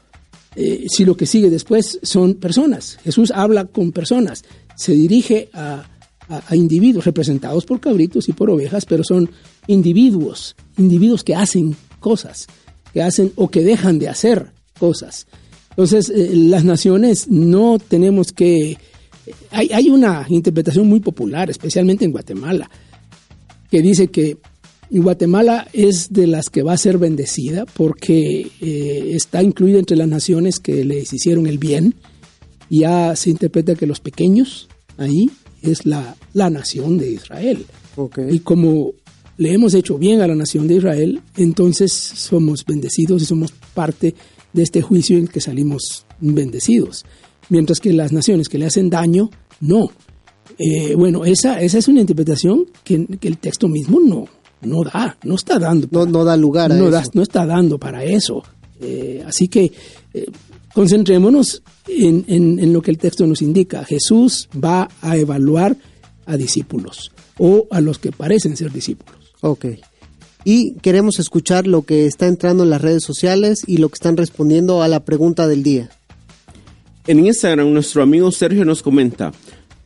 Eh, si lo que sigue después son personas. Jesús habla con personas, se dirige a, individuos representados por cabritos y por ovejas, pero son individuos, individuos que hacen cosas, que hacen o que dejan de hacer cosas. Entonces, eh, las naciones no tenemos que... Hay, hay una interpretación muy popular, especialmente en Guatemala, que dice que y Guatemala es de las que va a ser bendecida porque eh, está incluida entre las naciones que les hicieron el bien. Ya se interpreta que los pequeños ahí es la, la nación de Israel. Y como le hemos hecho bien a la nación de Israel, entonces somos bendecidos y somos parte de este juicio en el que salimos bendecidos. Mientras que las naciones que le hacen daño, no. Eh, bueno, esa, esa es una interpretación que, que el texto mismo no, no da, no está dando. No, no da lugar a no, eso. da- no está dando para eso. Eh, así que eh, concentrémonos en, en- en lo que el texto nos indica. Jesús va a evaluar a discípulos o a los que parecen ser discípulos. Ok. Y queremos escuchar lo que está entrando en las redes sociales y lo que están respondiendo a la pregunta del día. En Instagram nuestro amigo Sergio nos comenta,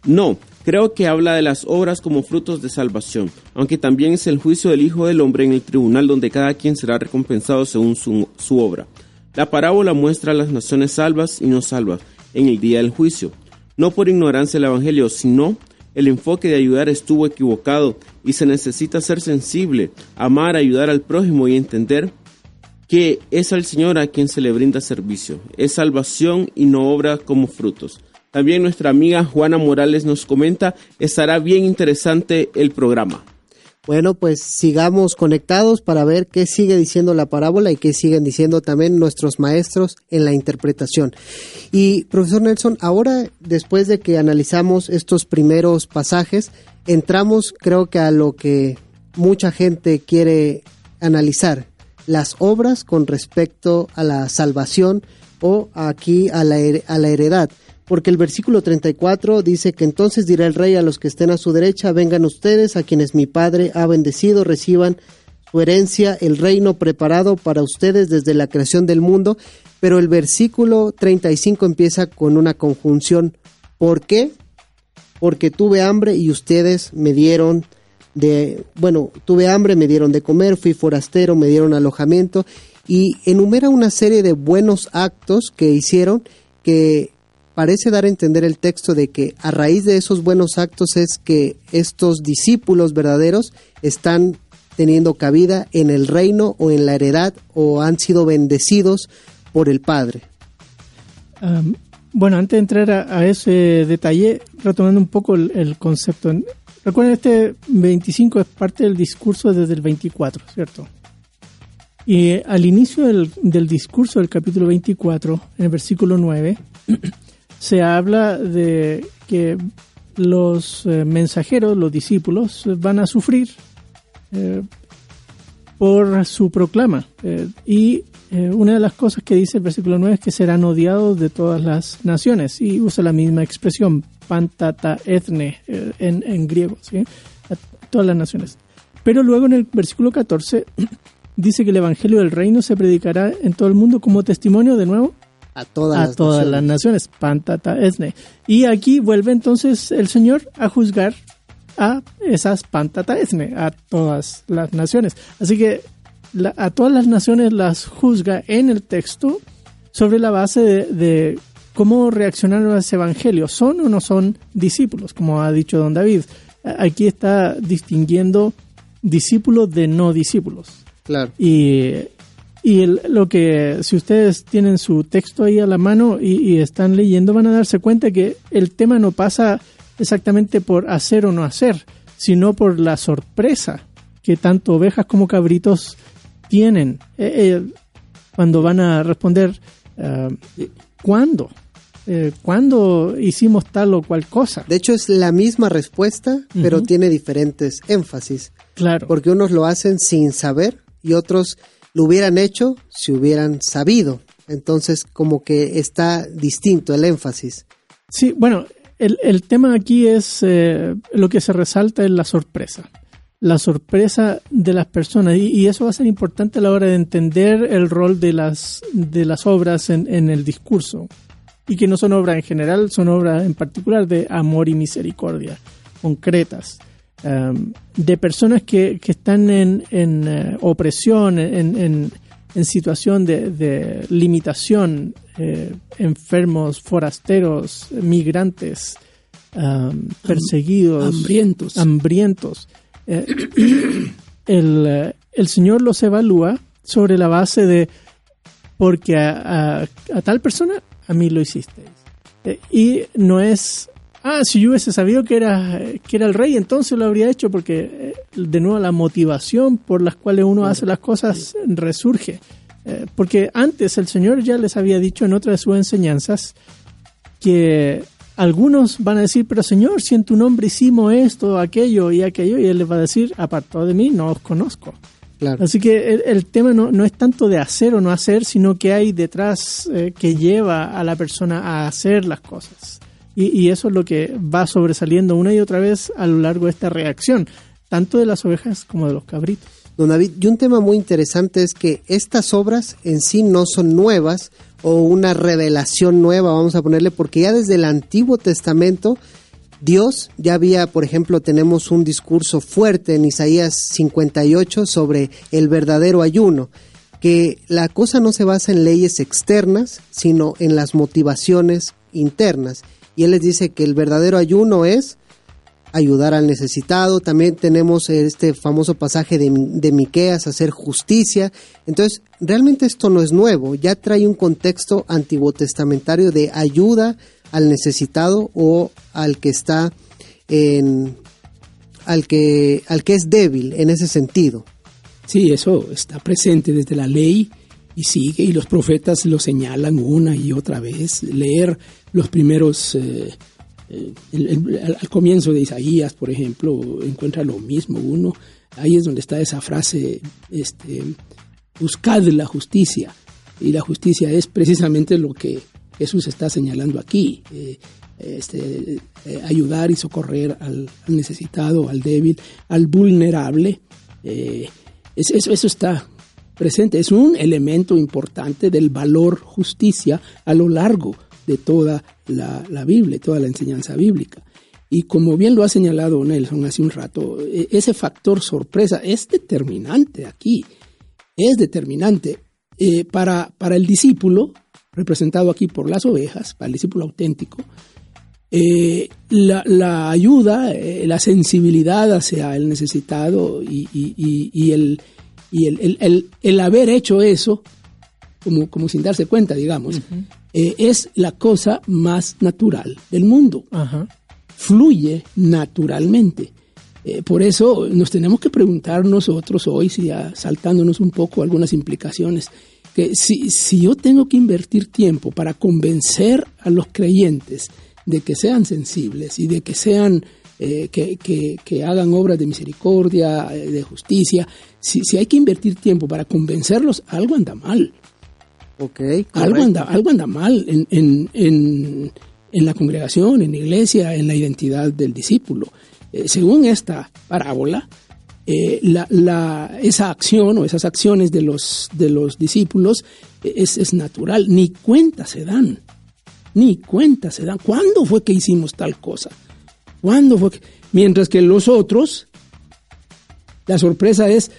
no, creo que habla de las obras como frutos de salvación, aunque también es el juicio del Hijo del Hombre en el tribunal donde cada quien será recompensado según su, obra. La parábola muestra a las naciones salvas y no salvas en el día del juicio, no por ignorancia del Evangelio, sino el enfoque de ayudar estuvo equivocado y se necesita ser sensible, amar, ayudar al prójimo y entender que es al Señor a quien se le brinda servicio. Es salvación y no obra como frutos. También nuestra amiga Juana Morales nos comenta, estará bien interesante el programa. Bueno, pues sigamos conectados para ver qué sigue diciendo la parábola y qué siguen diciendo también nuestros maestros en la interpretación. Y profesor Nelson, ahora después de que analizamos estos primeros pasajes, entramos creo que a lo que mucha gente quiere analizar, las obras con respecto a la salvación o aquí a la, a la heredad. Porque el versículo 34 dice que entonces dirá el rey a los que estén a su derecha, vengan ustedes a quienes mi padre ha bendecido, reciban su herencia, el reino preparado para ustedes desde la creación del mundo. Pero el versículo 35 empieza con una conjunción. ¿Por qué? Porque tuve hambre y ustedes me dieron de, bueno, tuve hambre, me dieron de comer, fui forastero, me dieron alojamiento y enumera una serie de buenos actos que hicieron que parece dar a entender el texto de que a raíz de esos buenos actos es que estos discípulos verdaderos están teniendo cabida en el reino o en la heredad o han sido bendecidos por el Padre. Um, bueno, antes de entrar a, a ese detalle, retomando un poco el, el concepto. Recuerden, este 25 es parte del discurso desde el 24, ¿cierto? Y eh, al inicio del, del discurso del capítulo 24, en el versículo 9, [CLEARS THROAT] se habla de que los eh, mensajeros, los discípulos, eh, van a sufrir eh, por su proclama. Y una de las cosas que dice el versículo 9 es que serán odiados de todas las naciones. Y usa la misma expresión, pantata ethne, eh, en, en griego, todas las naciones. Pero luego en el versículo 14 [CLEARS THROAT] dice que el evangelio del reino se predicará en todo el mundo como testimonio de nuevo A todas, a las, todas naciones. las naciones, pantata esne. Y aquí vuelve entonces el Señor a juzgar a esas pantata esne, a todas las naciones. Así que la- a todas las naciones las juzga en el texto sobre la base de, de cómo reaccionaron a ese evangelio. ¿Son o no son discípulos? Como ha dicho don David. Aquí está distinguiendo discípulos de no discípulos. Claro. Y, y el- lo que, si ustedes tienen su texto ahí a la mano y, y están leyendo, van a darse cuenta que el tema no pasa exactamente por hacer o no hacer, sino por la sorpresa que tanto ovejas como cabritos tienen eh, eh, cuando van a responder, ah, ¿cuándo? Eh, ¿Cuándo hicimos tal o cual cosa? De hecho es la misma respuesta, pero tiene diferentes énfasis. Claro. porque unos lo hacen sin saber y otros lo hubieran hecho si hubieran sabido. Entonces, como que está distinto el énfasis. Sí, bueno, el, el tema aquí es eh, lo que se resalta es la sorpresa. La sorpresa de las personas. Y, y eso va a ser importante a la hora de entender el rol de las, de las obras en, en el discurso. Y que no son obras en general, son obras en particular de amor y misericordia, concretas. Um, de personas que, que están en, en eh, opresión, en, en, en situación de, de limitación, eh, enfermos, forasteros, migrantes, um, perseguidos, hambrientos. hambrientos. Eh, y el, el Señor los evalúa sobre la base de porque a, a- a tal persona a mí lo hicisteis. Eh, y no es ah, si yo hubiese sabido que era, que era el rey, entonces lo habría hecho, porque eh, de nuevo la motivación por las cuales uno hace las cosas resurge. Eh, porque antes el Señor ya les había dicho en otra de sus enseñanzas que algunos van a decir, pero Señor, si en tu nombre hicimos esto, aquello y aquello, y Él les va a decir, apartado de mí, no os conozco. Así que el, tema no, no, es tanto de hacer o no hacer, sino que hay detrás eh, que lleva a la persona a hacer las cosas. Y, y, eso es lo que va sobresaliendo una y otra vez a lo largo de esta reacción, tanto de las ovejas como de los cabritos. Don David, y un tema muy interesante es que estas obras en sí no son nuevas o una revelación nueva, vamos a ponerle, porque ya desde el Antiguo Testamento Dios ya había, por ejemplo, tenemos un discurso fuerte en Isaías 58 sobre el verdadero ayuno, que la cosa no se basa en leyes externas, sino en las motivaciones internas. Y él les dice que el verdadero ayuno es ayudar al necesitado. También tenemos este famoso pasaje de, de Miqueas, hacer justicia. Entonces, realmente esto no es nuevo, ya trae un contexto antiguo testamentario de ayuda al necesitado o al que está en al que al que es débil en ese sentido. Sí, eso está presente desde la ley y sigue y los profetas lo señalan una y otra vez. Leer los primeros eh, eh, al comienzo de Isaías, por ejemplo, encuentra lo mismo uno. Ahí es donde está esa frase, este, buscad la justicia. Y la justicia es precisamente lo que Jesús está señalando aquí. Eh, este, ayudar y socorrer al, necesitado, al débil, al vulnerable. Eso, eso está presente, es un elemento importante del valor justicia a lo largo de toda la, Biblia, toda la enseñanza bíblica. Y como bien lo ha señalado Nelson hace un rato, e, ese factor sorpresa es determinante aquí, es determinante. para, para el discípulo, representado aquí por las ovejas, para el discípulo auténtico, eh, la, ayuda, eh, la sensibilidad hacia el necesitado y, el, el, haber hecho eso, como, como sin darse cuenta, digamos, eh, es la cosa más natural del mundo. Fluye naturalmente. por eso nos tenemos que preguntar nosotros hoy, si saltándonos un poco algunas implicaciones, que si, si yo tengo que invertir tiempo para convencer a los creyentes de que sean sensibles y de que sean eh, que, que, hagan obras de misericordia, eh, de justicia, si, si hay que invertir tiempo para convencerlos, algo anda mal. Okay, algo, anda, algo anda mal en, en, en, en, la congregación, en la iglesia, en la identidad del discípulo. Eh, según esta parábola, eh, la, esa acción o esas acciones de los, de los discípulos eh, es, natural, ni cuenta se dan, ni cuenta se dan. ¿Cuándo fue que hicimos tal cosa? ¿Cuándo fue Mientras que los otros, la sorpresa es,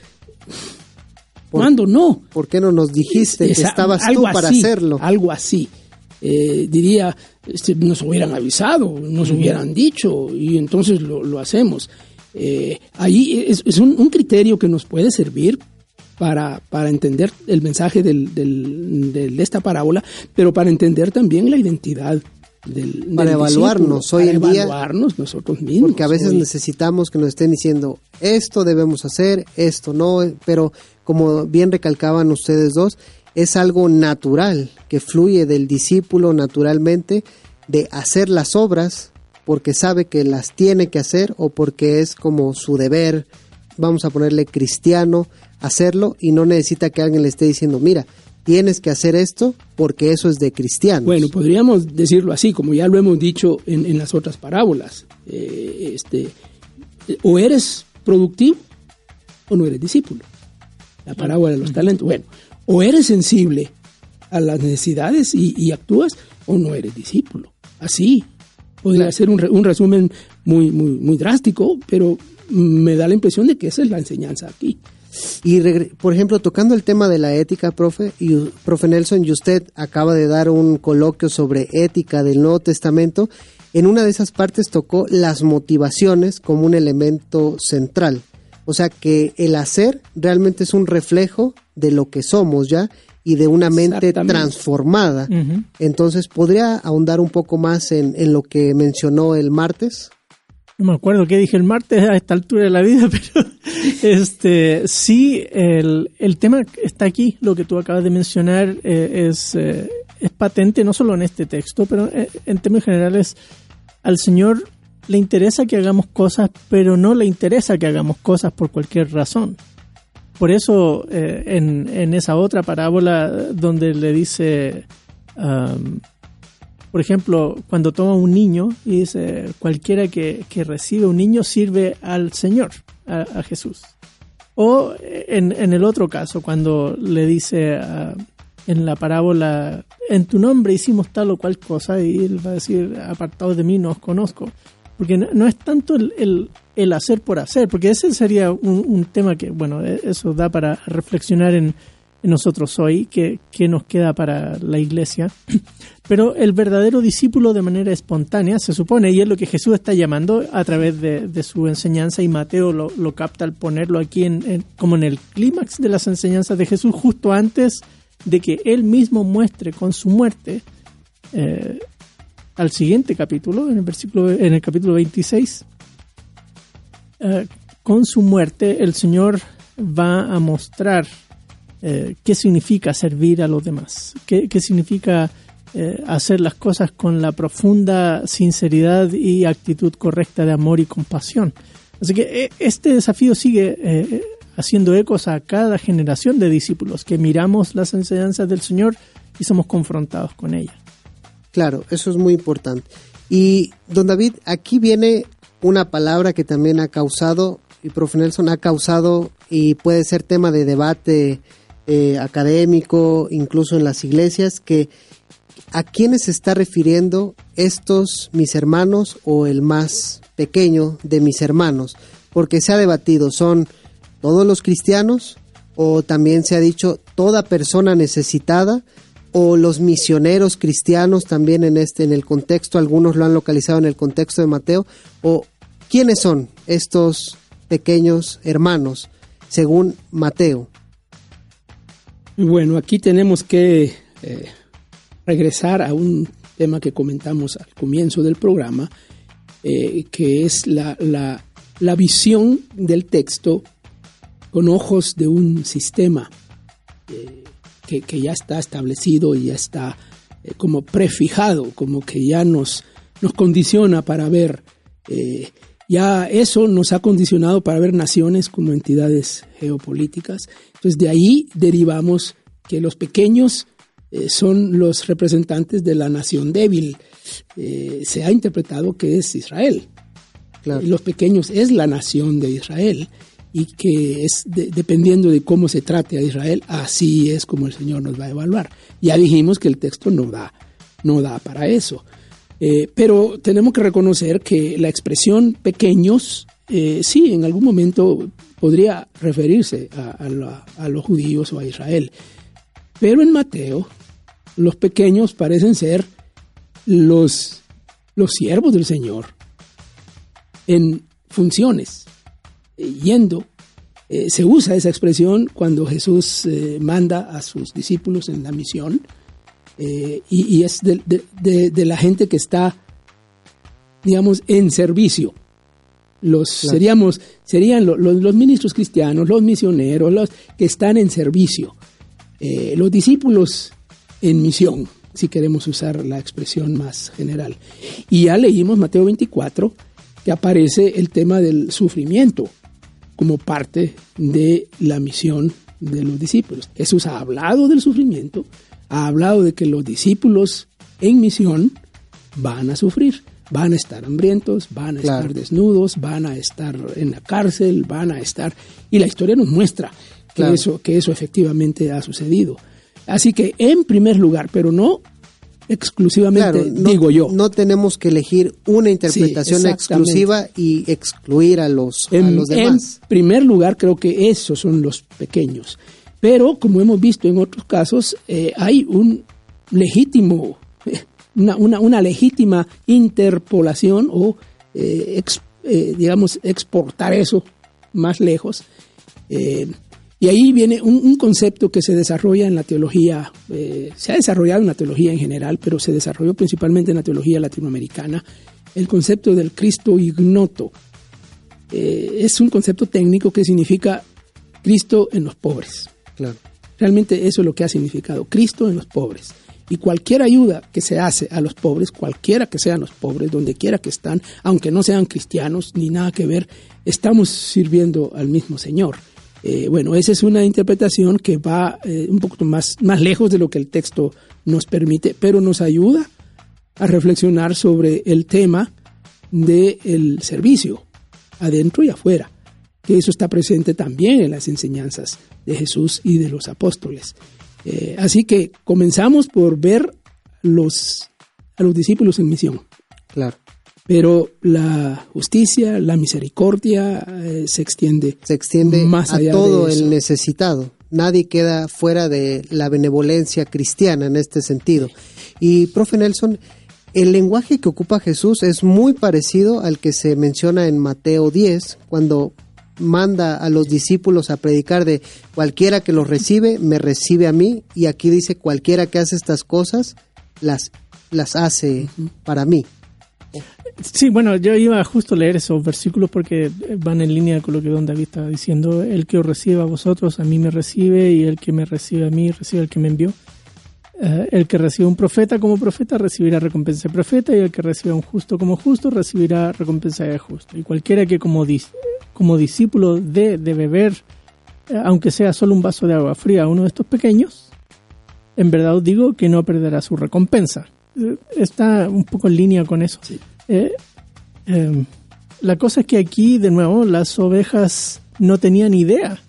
¿cuándo no? ¿Por qué no nos dijiste que estabas tú para hacerlo? Algo así. Eh, diría, este, nos hubieran avisado, nos hubieran dicho, y entonces lo, lo hacemos. Eh, ahí es, un, criterio que nos puede servir para, para entender el mensaje del, de esta parábola, pero para entender también la identidad del, para evaluarnos hoy en día evaluarnos nosotros mismos porque a veces necesitamos que nos estén diciendo esto debemos hacer esto no pero como bien recalcaban ustedes dos es algo natural que fluye del discípulo naturalmente de hacer las obras porque sabe que las tiene que hacer o porque es como su deber, vamos a ponerle cristiano, hacerlo y no necesita que alguien le esté diciendo, mira, tienes que hacer esto porque eso es de cristiano. Bueno, podríamos decirlo así, como ya lo hemos dicho en, las otras parábolas. Eh, este, o eres productivo o no eres discípulo. La parábola de los talentos. Bueno, o eres sensible a las necesidades y, y actúas o no eres discípulo. Así, Podría ser un, un, resumen muy, muy, muy drástico, pero me da la impresión de que esa es la enseñanza aquí. Y, por ejemplo, tocando el tema de la ética, profe, y, profe Nelson, y usted acaba de dar un coloquio sobre ética del Nuevo Testamento, en una de esas partes tocó las motivaciones como un elemento central. O sea que el hacer realmente es un reflejo de lo que somos ya y de una mente transformada. Entonces, ¿podría ahondar un poco más en, en lo que mencionó el martes? No me acuerdo qué dije el martes a esta altura de la vida, [LAUGHS] pero este sí, el, el tema está aquí, lo que tú acabas de mencionar eh, es, eh, es patente no solo en este texto, pero eh, en términos generales al Señor le interesa que hagamos cosas, pero no le interesa que hagamos cosas por cualquier razón. Por eso eh, en, esa otra parábola donde le dice... um, por ejemplo, cuando toma un niño y dice, cualquiera que, recibe un niño sirve al Señor, a, Jesús. O en, el otro caso, cuando le dice ah, en la parábola, en tu nombre hicimos tal o cual cosa, y él va a decir, apartados de mí no os conozco. Porque no, es tanto el, el, hacer por hacer, porque ese sería un, tema que, bueno, e- eso da para reflexionar en, nosotros hoy, que, que nos queda para la iglesia. [CLEARS THROAT] Pero el verdadero discípulo de manera espontánea, se supone, y es lo que Jesús está llamando a través de, su enseñanza, y Mateo lo, lo capta al ponerlo aquí en, en- como en el clímax de las enseñanzas de Jesús, justo antes de que él mismo muestre con su muerte eh, al siguiente capítulo, en el versículo, en el capítulo 26, eh, con su muerte el Señor va a mostrar eh, qué significa servir a los demás, qué, significa eh, hacer las cosas con la profunda sinceridad y actitud correcta de amor y compasión. Así que este desafío sigue haciendo ecos a cada generación de discípulos que miramos las enseñanzas del Señor y somos confrontados con ellas. Claro, eso es muy importante. Y, don David, aquí viene una palabra que también ha causado, y profe Nelson ha causado, y puede ser tema de debate eh, académico, incluso en las iglesias, que a quiénes se está refiriendo estos mis hermanos o el más pequeño de mis hermanos, porque se ha debatido, son todos los cristianos o también se ha dicho toda persona necesitada o los misioneros cristianos también en este en el contexto algunos lo han localizado en el contexto de Mateo o quiénes son estos pequeños hermanos según Mateo Bueno, aquí tenemos que eh, regresar a un tema que comentamos al comienzo del programa, eh, que es la, la- la visión del texto con ojos de un sistema eh, que, que ya está establecido y ya está eh, como prefijado, como que ya nos, nos condiciona para ver, eh, ya eso nos ha condicionado para ver naciones como entidades geopolíticas. Entonces de ahí derivamos que los pequeños eh, son los representantes de la nación débil. Se ha interpretado que es Israel. Claro. Los pequeños es la nación de Israel y que es de- dependiendo de cómo se trate a Israel, así es como el Señor nos va a evaluar. Ya dijimos que el texto no da, no da para eso. Eh, pero tenemos que reconocer que la expresión pequeños, eh, sí, en algún momento podría referirse a, a los judíos o a Israel. Pero en Mateo, los pequeños parecen ser los, los siervos del Señor en funciones, yendo. Eh, se usa esa expresión cuando Jesús eh, manda a sus discípulos en la misión eh, y, y es de, de- de- de la gente que está, digamos, en servicio. Los, Claro. seríamos, serían lo- los, los ministros cristianos, los misioneros, los que están en servicio. Eh, los discípulos en misión, si queremos usar la expresión más general. Y ya leímos Mateo 24, que aparece el tema del sufrimiento como parte de la misión de los discípulos. Jesús ha hablado del sufrimiento, ha hablado de que los discípulos en misión van a sufrir, van a estar hambrientos, van a Claro. estar desnudos, van a estar en la cárcel, van a estar... Y la historia nos muestra que, Claro. eso, que eso efectivamente ha sucedido. Así que en primer lugar, pero no exclusivamente, Claro, no, digo yo. no tenemos que elegir una interpretación exclusiva y excluir a los, a En, los en demás. primer lugar, creo que esos son los pequeños. Pero, como hemos visto en otros casos, eh, hay un legítimo, eh, [LAUGHS] una, una- una legítima interpolación o, eh, ex- eh, digamos, exportar eso más lejos. Y ahí viene un, un concepto que se desarrolla en la teología, eh, se ha desarrollado en la teología en general, pero se desarrolló principalmente en la teología latinoamericana, el concepto del Cristo ignoto. Eh, es un concepto técnico que significa Cristo en los pobres. Claro. Realmente eso es lo que ha significado, Cristo en los pobres. Y cualquier ayuda que se hace a los pobres, cualquiera que sean los pobres, donde quiera que están, aunque no sean cristianos ni nada que ver, estamos sirviendo al mismo Señor. Eh, bueno, esa es una interpretación que va eh, un poco más, más lejos de lo que el texto nos permite, pero nos ayuda a reflexionar sobre el tema del servicio, adentro y afuera, que eso está presente también en las enseñanzas de Jesús y de los apóstoles. Eh, así que comenzamos por ver los, a los discípulos en misión. Claro. Pero la justicia, la misericordia eh, se extiende, Se extiende más a allá todo de eso. el necesitado. Nadie queda fuera de la benevolencia cristiana en este sentido. Y, profe Nelson, el lenguaje que ocupa Jesús es muy parecido al que se menciona en Mateo 10, cuando manda a los discípulos a predicar de cualquiera que los recibe, me recibe a mí, y aquí dice cualquiera que hace estas cosas, las, las hace para mí. Sí, bueno, yo iba justo a leer esos versículos porque van en línea con lo que don David estaba diciendo. El que os recibe a vosotros, a mí me recibe, y el que me recibe a mí, recibe al que me envió. Eh, el que recibe a un profeta como profeta recibirá recompensa de profeta, y el que recibe a un justo como justo recibirá recompensa de justo. Y cualquiera que como, dis- como discípulo dé de beber, eh, aunque sea solo un vaso de agua fría uno de estos pequeños, en verdad os digo que no perderá su recompensa. Eh, Está un poco en línea con eso. Eh, eh, la cosa es que aquí, de nuevo, las ovejas no tenían idea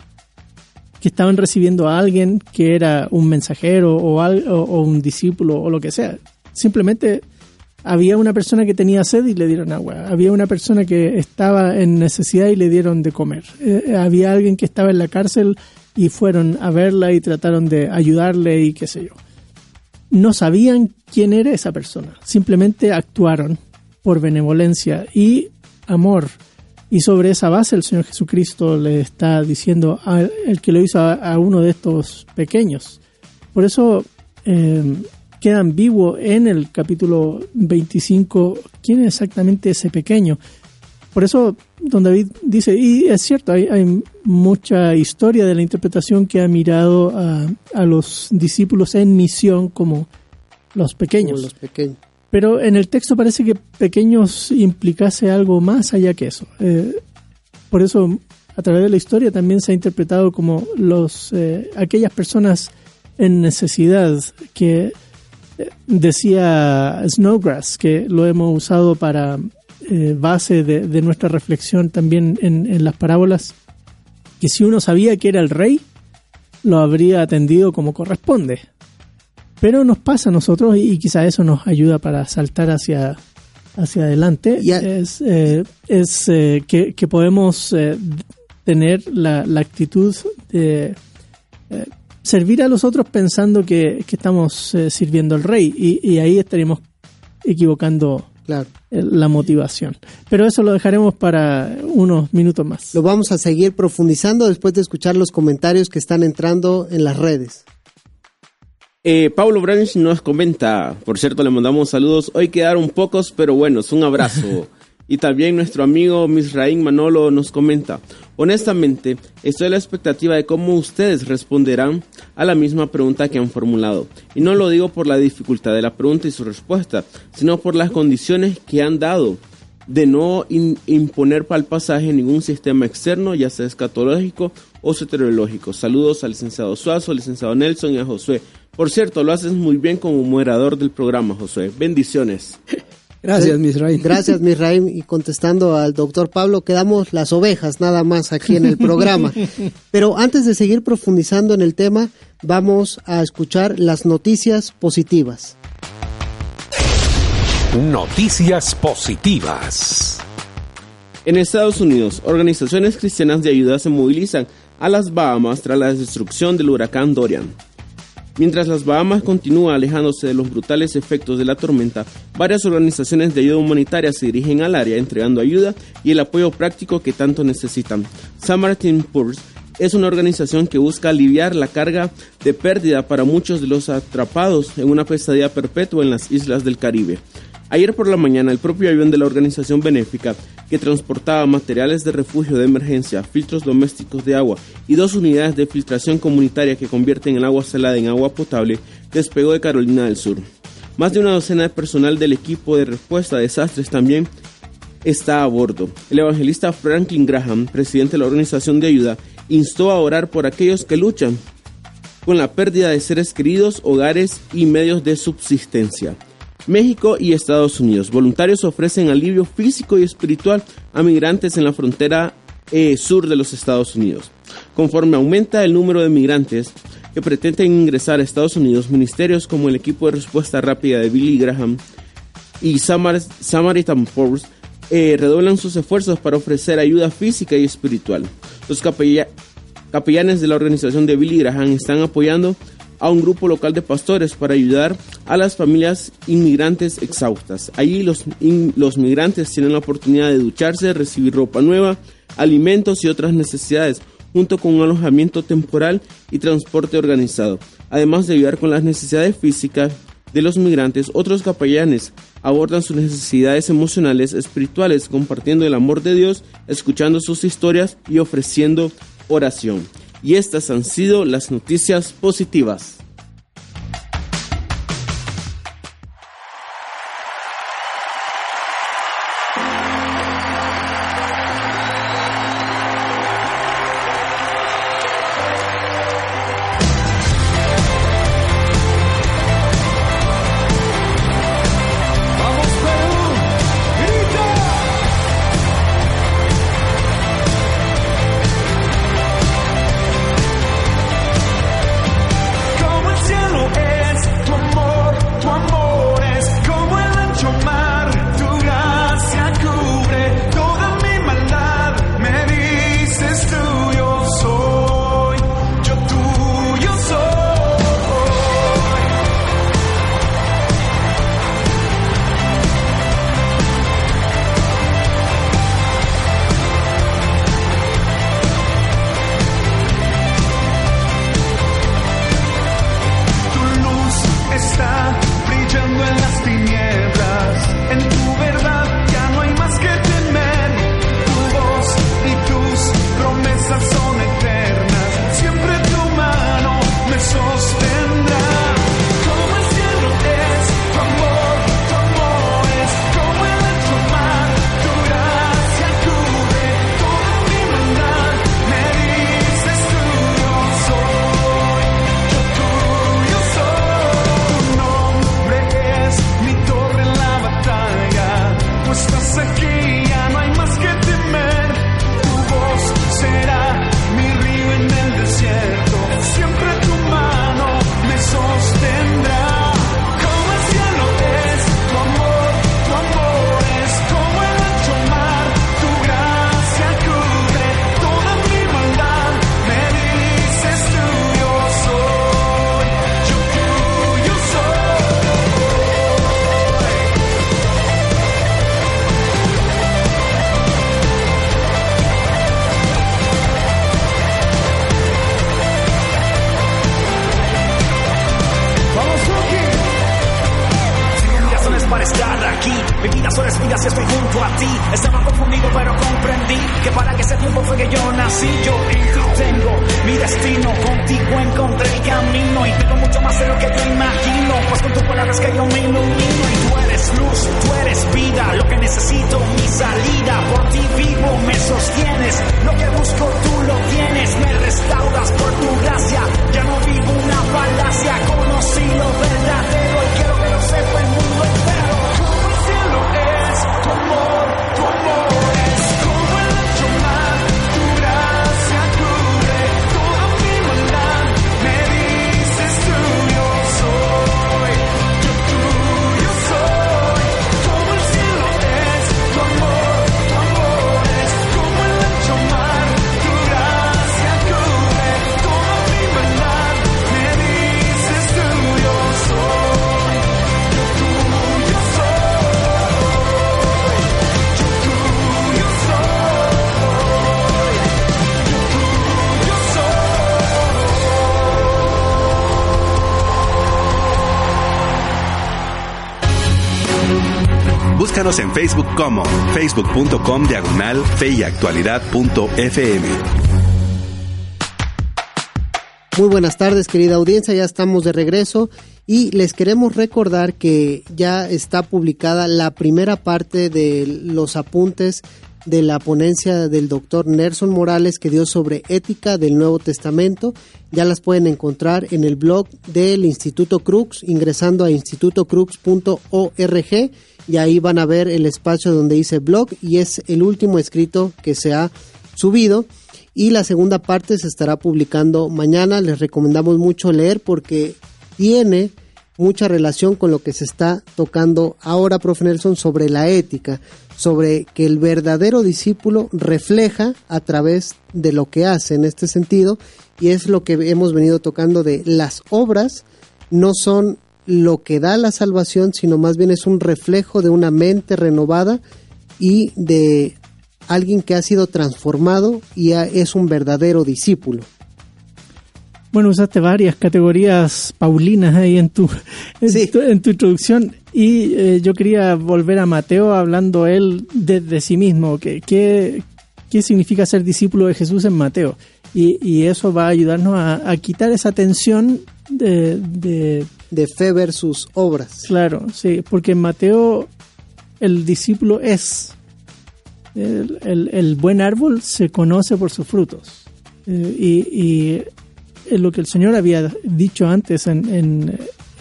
que estaban recibiendo a alguien que era un mensajero o un discípulo o lo que sea. Simplemente había una persona que tenía sed y le dieron agua. Había una persona que estaba en necesidad y le dieron de comer. Eh, había alguien que estaba en la cárcel y fueron a verla y trataron de ayudarle y qué sé yo. No sabían quién era esa persona. Simplemente actuaron por benevolencia y amor. Y sobre esa base el Señor Jesucristo le está diciendo al que lo hizo a, uno de estos pequeños. Por eso eh, queda ambiguo en el capítulo 25 quién es exactamente ese pequeño. Por eso don David dice, y es cierto, hay, hay mucha historia de la interpretación que ha mirado a, a los discípulos en misión como los pequeños. Como los pequeños. Pero en el texto parece que pequeños implicase algo más allá que eso. Eh, por eso, a través de la historia también se ha interpretado como los eh, aquellas personas en necesidad que eh, decía Snowgrass, que lo hemos usado para eh, base de, nuestra reflexión también en las parábolas, que si uno sabía que era el rey, lo habría atendido como corresponde. Pero nos pasa a nosotros y, y quizá eso nos ayuda para saltar hacia, hacia adelante. Es, eh, es eh, que, que podemos eh, tener la, la actitud de servir a los otros pensando que, que estamos sirviendo al rey y, y ahí estaríamos equivocando Claro. la motivación. Pero eso lo dejaremos para unos minutos más. Lo vamos a seguir profundizando después de escuchar los comentarios que están entrando en las redes. Eh, Pablo Branch nos comenta, por cierto, le mandamos saludos. Hoy quedaron pocos, pero buenos. Un abrazo. [LAUGHS] y también nuestro amigo Misraín Manolo nos comenta, honestamente, estoy a la expectativa de cómo ustedes responderán a la misma pregunta que han formulado. Y no lo digo por la dificultad de la pregunta y su respuesta, sino por las condiciones que han dado de no in- imponer para el pasaje ningún sistema externo, ya sea escatológico o soteriológico. Saludos al licenciado Suazo, al licenciado Nelson y a Josué. Por cierto, lo haces muy bien como moderador del programa, Josué. Bendiciones. [LAUGHS] Gracias, Misraim. Gracias, Misraim. Y contestando al doctor Pablo, quedamos las ovejas nada más aquí en el programa. [LAUGHS] Pero antes de seguir profundizando en el tema, vamos a escuchar las noticias positivas. Noticias positivas. En Estados Unidos, organizaciones cristianas de ayuda se movilizan a las Bahamas tras la destrucción del huracán Dorian. Mientras las Bahamas continúan alejándose de los brutales efectos de la tormenta, varias organizaciones de ayuda humanitaria se dirigen al área entregando ayuda y el apoyo práctico que tanto necesitan. Samaritan Purse es una organización que busca aliviar la carga de pérdida para muchos de los atrapados en una pesadilla perpetua en las islas del Caribe. Ayer por la mañana, el propio avión de la organización benéfica, que transportaba materiales de refugio de emergencia, filtros domésticos de agua y dos unidades de filtración comunitaria que convierten el agua salada en agua potable, despegó de Carolina del Sur. Más de una docena de personal del equipo de respuesta a desastres también está a bordo. El evangelista Franklin Graham, presidente de la organización de ayuda, instó a orar por aquellos que luchan con la pérdida de seres queridos, hogares y medios de subsistencia. México y Estados Unidos. Voluntarios ofrecen alivio físico y espiritual a migrantes en la frontera eh, sur de los Estados Unidos. Conforme aumenta el número de migrantes que pretenden ingresar a Estados Unidos, ministerios como el equipo de respuesta rápida de Billy Graham y Samaritan Force eh, redoblan sus esfuerzos para ofrecer ayuda física y espiritual. Los capellanes de la organización de Billy Graham están apoyando a un grupo local de pastores para ayudar a las familias inmigrantes exhaustas. Allí los, los migrantes tienen la oportunidad de ducharse, recibir ropa nueva, alimentos y otras necesidades, junto con un alojamiento temporal y transporte organizado. Además de ayudar con las necesidades físicas de los migrantes, otros capellanes abordan sus necesidades emocionales, espirituales, compartiendo el amor de Dios, escuchando sus historias y ofreciendo oración y estas han sido las noticias positivas. Búscanos en Facebook como facebook.com diagonal. Muy buenas tardes, querida audiencia. Ya estamos de regreso y les queremos recordar que ya está publicada la primera parte de los apuntes de la ponencia del doctor Nelson Morales que dio sobre ética del Nuevo Testamento. Ya las pueden encontrar en el blog del Instituto Crux, ingresando a institutocrux.org y ahí van a ver el espacio donde dice blog y es el último escrito que se ha subido y la segunda parte se estará publicando mañana. Les recomendamos mucho leer porque tiene mucha relación con lo que se está tocando ahora, profe Nelson, sobre la ética, sobre que el verdadero discípulo refleja a través de lo que hace en este sentido, y es lo que hemos venido tocando de las obras, no son lo que da la salvación, sino más bien es un reflejo de una mente renovada y de alguien que ha sido transformado y es un verdadero discípulo. Bueno, usaste varias categorías paulinas ahí en tu, en, tu, introducción y eh, yo quería volver a Mateo hablando él desde sí mismo, que, qué significa ser discípulo de Jesús en Mateo. Y, eso va a ayudarnos a, quitar esa tensión de, de, de fe versus obras. Claro, sí, porque en Mateo el discípulo es el, buen árbol se conoce por sus frutos. Eh, y, lo que el Señor había dicho antes en,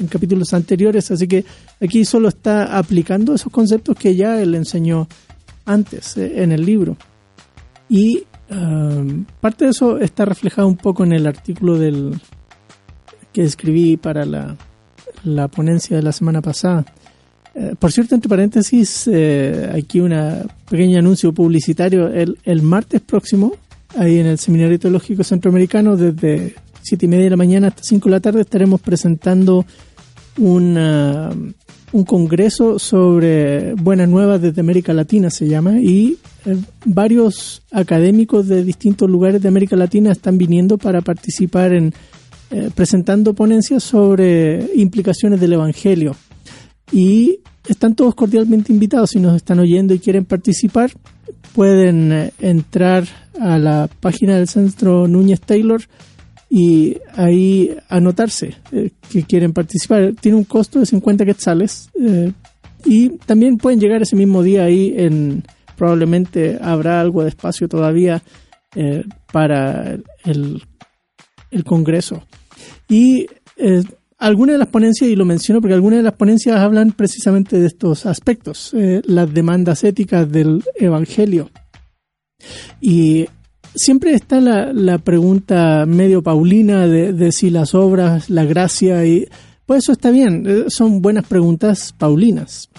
capítulos anteriores, así que aquí solo está aplicando esos conceptos que ya Él enseñó antes eh, en el libro. Y um, parte de eso está reflejado un poco en el artículo del que escribí para la, la ponencia de la semana pasada. Eh, por cierto, entre paréntesis, eh, aquí un pequeño anuncio publicitario. El, el, martes próximo, ahí en el Seminario Teológico Centroamericano, desde siete y media de la mañana hasta 5 de la tarde, estaremos presentando una, un congreso sobre buenas nuevas desde América Latina, se llama, y eh, varios académicos de distintos lugares de América Latina están viniendo para participar en presentando ponencias sobre implicaciones del Evangelio y están todos cordialmente invitados. Si nos están oyendo y quieren participar, pueden eh, entrar a la página del Centro Núñez Taylor y ahí anotarse eh, que quieren participar. Tiene un costo de 50 quetzales eh, y también pueden llegar ese mismo día ahí en probablemente habrá algo de espacio todavía para el congreso. Y algunas de las ponencias, y lo menciono porque algunas de las ponencias hablan precisamente de estos aspectos, eh, las demandas éticas del Evangelio. Y siempre está la, pregunta medio paulina de, si las obras, la gracia, y pues eso está bien, eh, son buenas preguntas paulinas.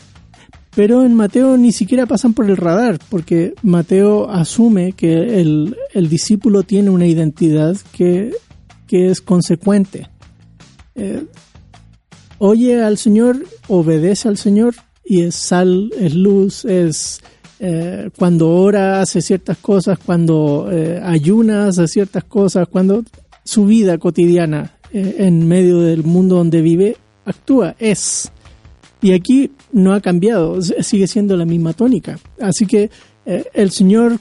Pero en Mateo ni siquiera pasan por el radar, porque Mateo asume que el, discípulo tiene una identidad que, que es consecuente eh, oye al Señor, obedece al Señor y es sal, es luz, es eh, cuando ora hace ciertas cosas, cuando eh, ayuna hace ciertas cosas, cuando su vida cotidiana en medio del mundo donde vive actúa, es. Y aquí no ha cambiado, sigue siendo la misma tónica. Así que el Señor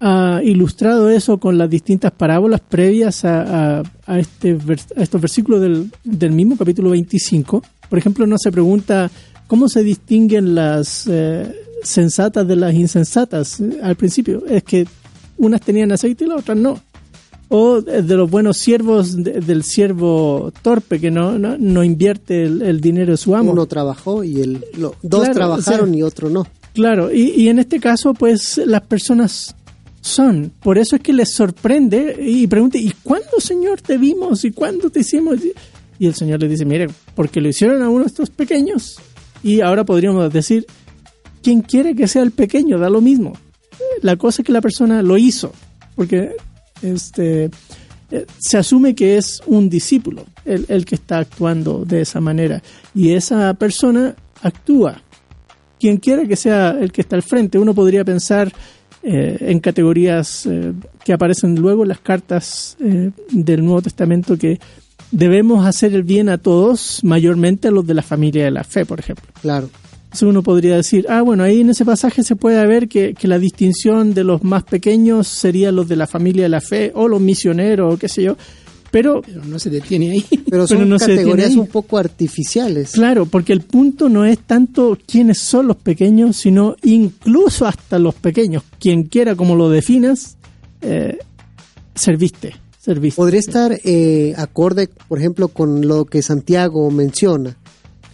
ha ilustrado eso con las distintas parábolas previas a, a, este estos versículos del, del, mismo capítulo 25. Por ejemplo, no se pregunta cómo se distinguen las eh, sensatas de las insensatas eh, al principio. Es que unas tenían aceite y las otras no. O de los buenos siervos del siervo torpe que no, no, invierte el, dinero de su amo. Uno trabajó y el, dos trabajaron y otro no. Claro, y, y en este caso, pues las personas son. Por eso es que les sorprende y pregunta, ¿y cuándo, Señor, te vimos? ¿Y cuándo te hicimos? Y el Señor le dice, mire, porque lo hicieron a uno de estos pequeños. Y ahora podríamos decir, quien quiere que sea el pequeño, da lo mismo. La cosa es que la persona lo hizo, porque este, eh, se asume que es un discípulo el, el que está actuando de esa manera. Y esa persona actúa. Quien quiera que sea el que está al frente, uno podría pensar, eh, en categorías eh, que aparecen luego en las cartas eh, del Nuevo Testamento que debemos hacer el bien a todos, mayormente a los de la familia de la fe, por ejemplo. Claro. Entonces uno podría decir, ah, bueno, ahí en ese pasaje se puede ver que, que la distinción de los más pequeños sería los de la familia de la fe o los misioneros o qué sé yo. Pero, Pero no se detiene ahí. [LAUGHS] Pero son Pero no categorías un poco artificiales. Claro, porque el punto no es tanto quiénes son los pequeños, sino incluso hasta los pequeños. Quien quiera como lo definas, eh, serviste. serviste. Podría estar eh, acorde, por ejemplo, con lo que Santiago menciona,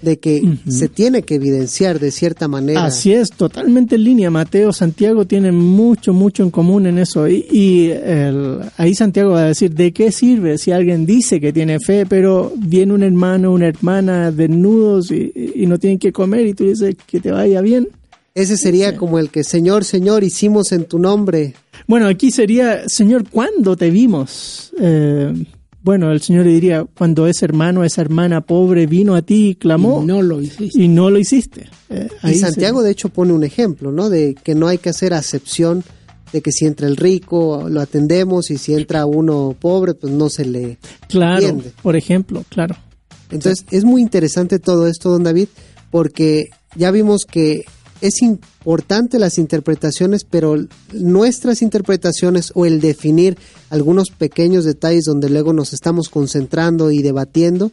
de que se tiene que evidenciar de cierta manera. Así es, totalmente en línea. Mateo, Santiago tienen mucho, mucho en común en eso. Y, y el- ahí Santiago va a decir, ¿de qué sirve si alguien dice que tiene fe, pero viene un hermano, una hermana desnudos y, y no tienen que comer y tú dices que te vaya bien? Ese sería como el que, Señor, Señor, hicimos en tu nombre. Bueno, aquí sería, Señor, ¿cuándo te vimos? Eh, bueno, el Señor le diría, cuando ese hermano, esa hermana pobre vino a ti y clamó Y no lo hiciste. y no lo hiciste. Eh, Y Santiago, de hecho, pone un ejemplo, ¿no? De que no hay que hacer acepción de que si entra el rico lo atendemos y si entra uno pobre, pues no se le... claro, entiende. por ejemplo, claro. Entonces, es muy interesante todo esto, don David, porque ya vimos que es importante las interpretaciones, pero nuestras interpretaciones o el definir algunos pequeños detalles donde luego nos estamos concentrando y debatiendo,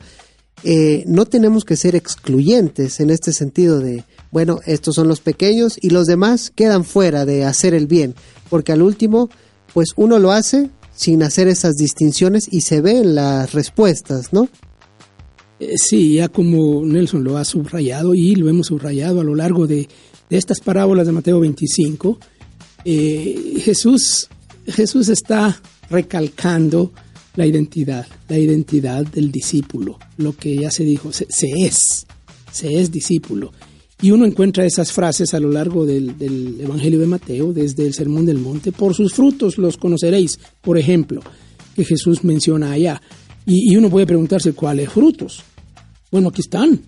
eh, no tenemos que ser excluyentes en este sentido de, bueno, estos son los pequeños y los demás quedan fuera de hacer el bien, porque al último, pues uno lo hace sin hacer esas distinciones y se ve en las respuestas, ¿no? Eh, Sí, ya como Nelson lo ha subrayado y lo hemos subrayado a lo largo de, de estas parábolas de Mateo 25, eh, Jesús, Jesús está recalcando la identidad, la identidad del discípulo, lo que ya se dijo, se, es, se es discípulo. Y uno encuentra esas frases a lo largo del, del Evangelio de Mateo, desde el Sermón del Monte, por sus frutos los conoceréis, por ejemplo, que Jesús menciona allá. Y, y uno puede preguntarse cuáles frutos. Bueno, aquí están.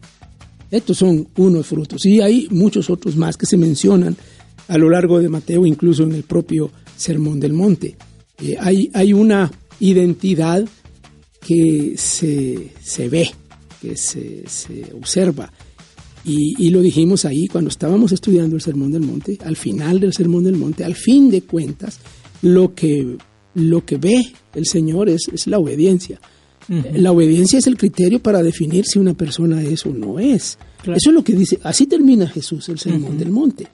Estos son unos frutos. Y hay muchos otros más que se mencionan a lo largo de Mateo, incluso en el propio Sermón del Monte. Eh, hay, hay una identidad que se, se ve, que se, se observa. Y, y lo dijimos ahí cuando estábamos estudiando el Sermón del Monte, al final del Sermón del Monte, al fin de cuentas, lo que, lo que ve el Señor es, es la obediencia. La obediencia es el criterio para definir si una persona es o no es. Claro. Eso es lo que dice, así termina Jesús el Sermón del Monte.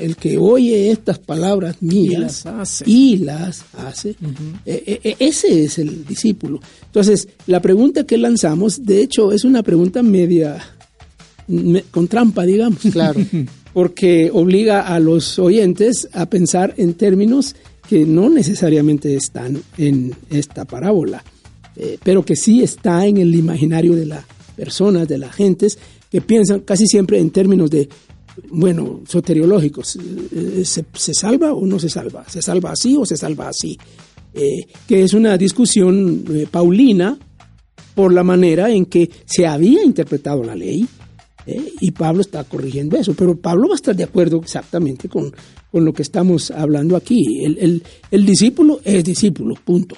El que oye estas palabras mías las hace. y las hace, eh, eh, eh, ese es el discípulo. Entonces, la pregunta que lanzamos, de hecho, es una pregunta media me- con trampa, digamos. Claro. [LAUGHS] Porque obliga a los oyentes a pensar en términos que no necesariamente están en esta parábola, eh, pero que sí está en el imaginario de las personas, de las gentes, que piensan casi siempre en términos de, bueno, soteriológicos. Eh, ¿Se, se salva o no se salva? ¿Se salva así o se salva así? Eh, que es una discusión eh, paulina por la manera en que se había interpretado la ley, ¿eh? y Pablo está corrigiendo eso, pero Pablo va a estar de acuerdo exactamente con, con lo que estamos hablando aquí. El, el- el discípulo es discípulo, punto.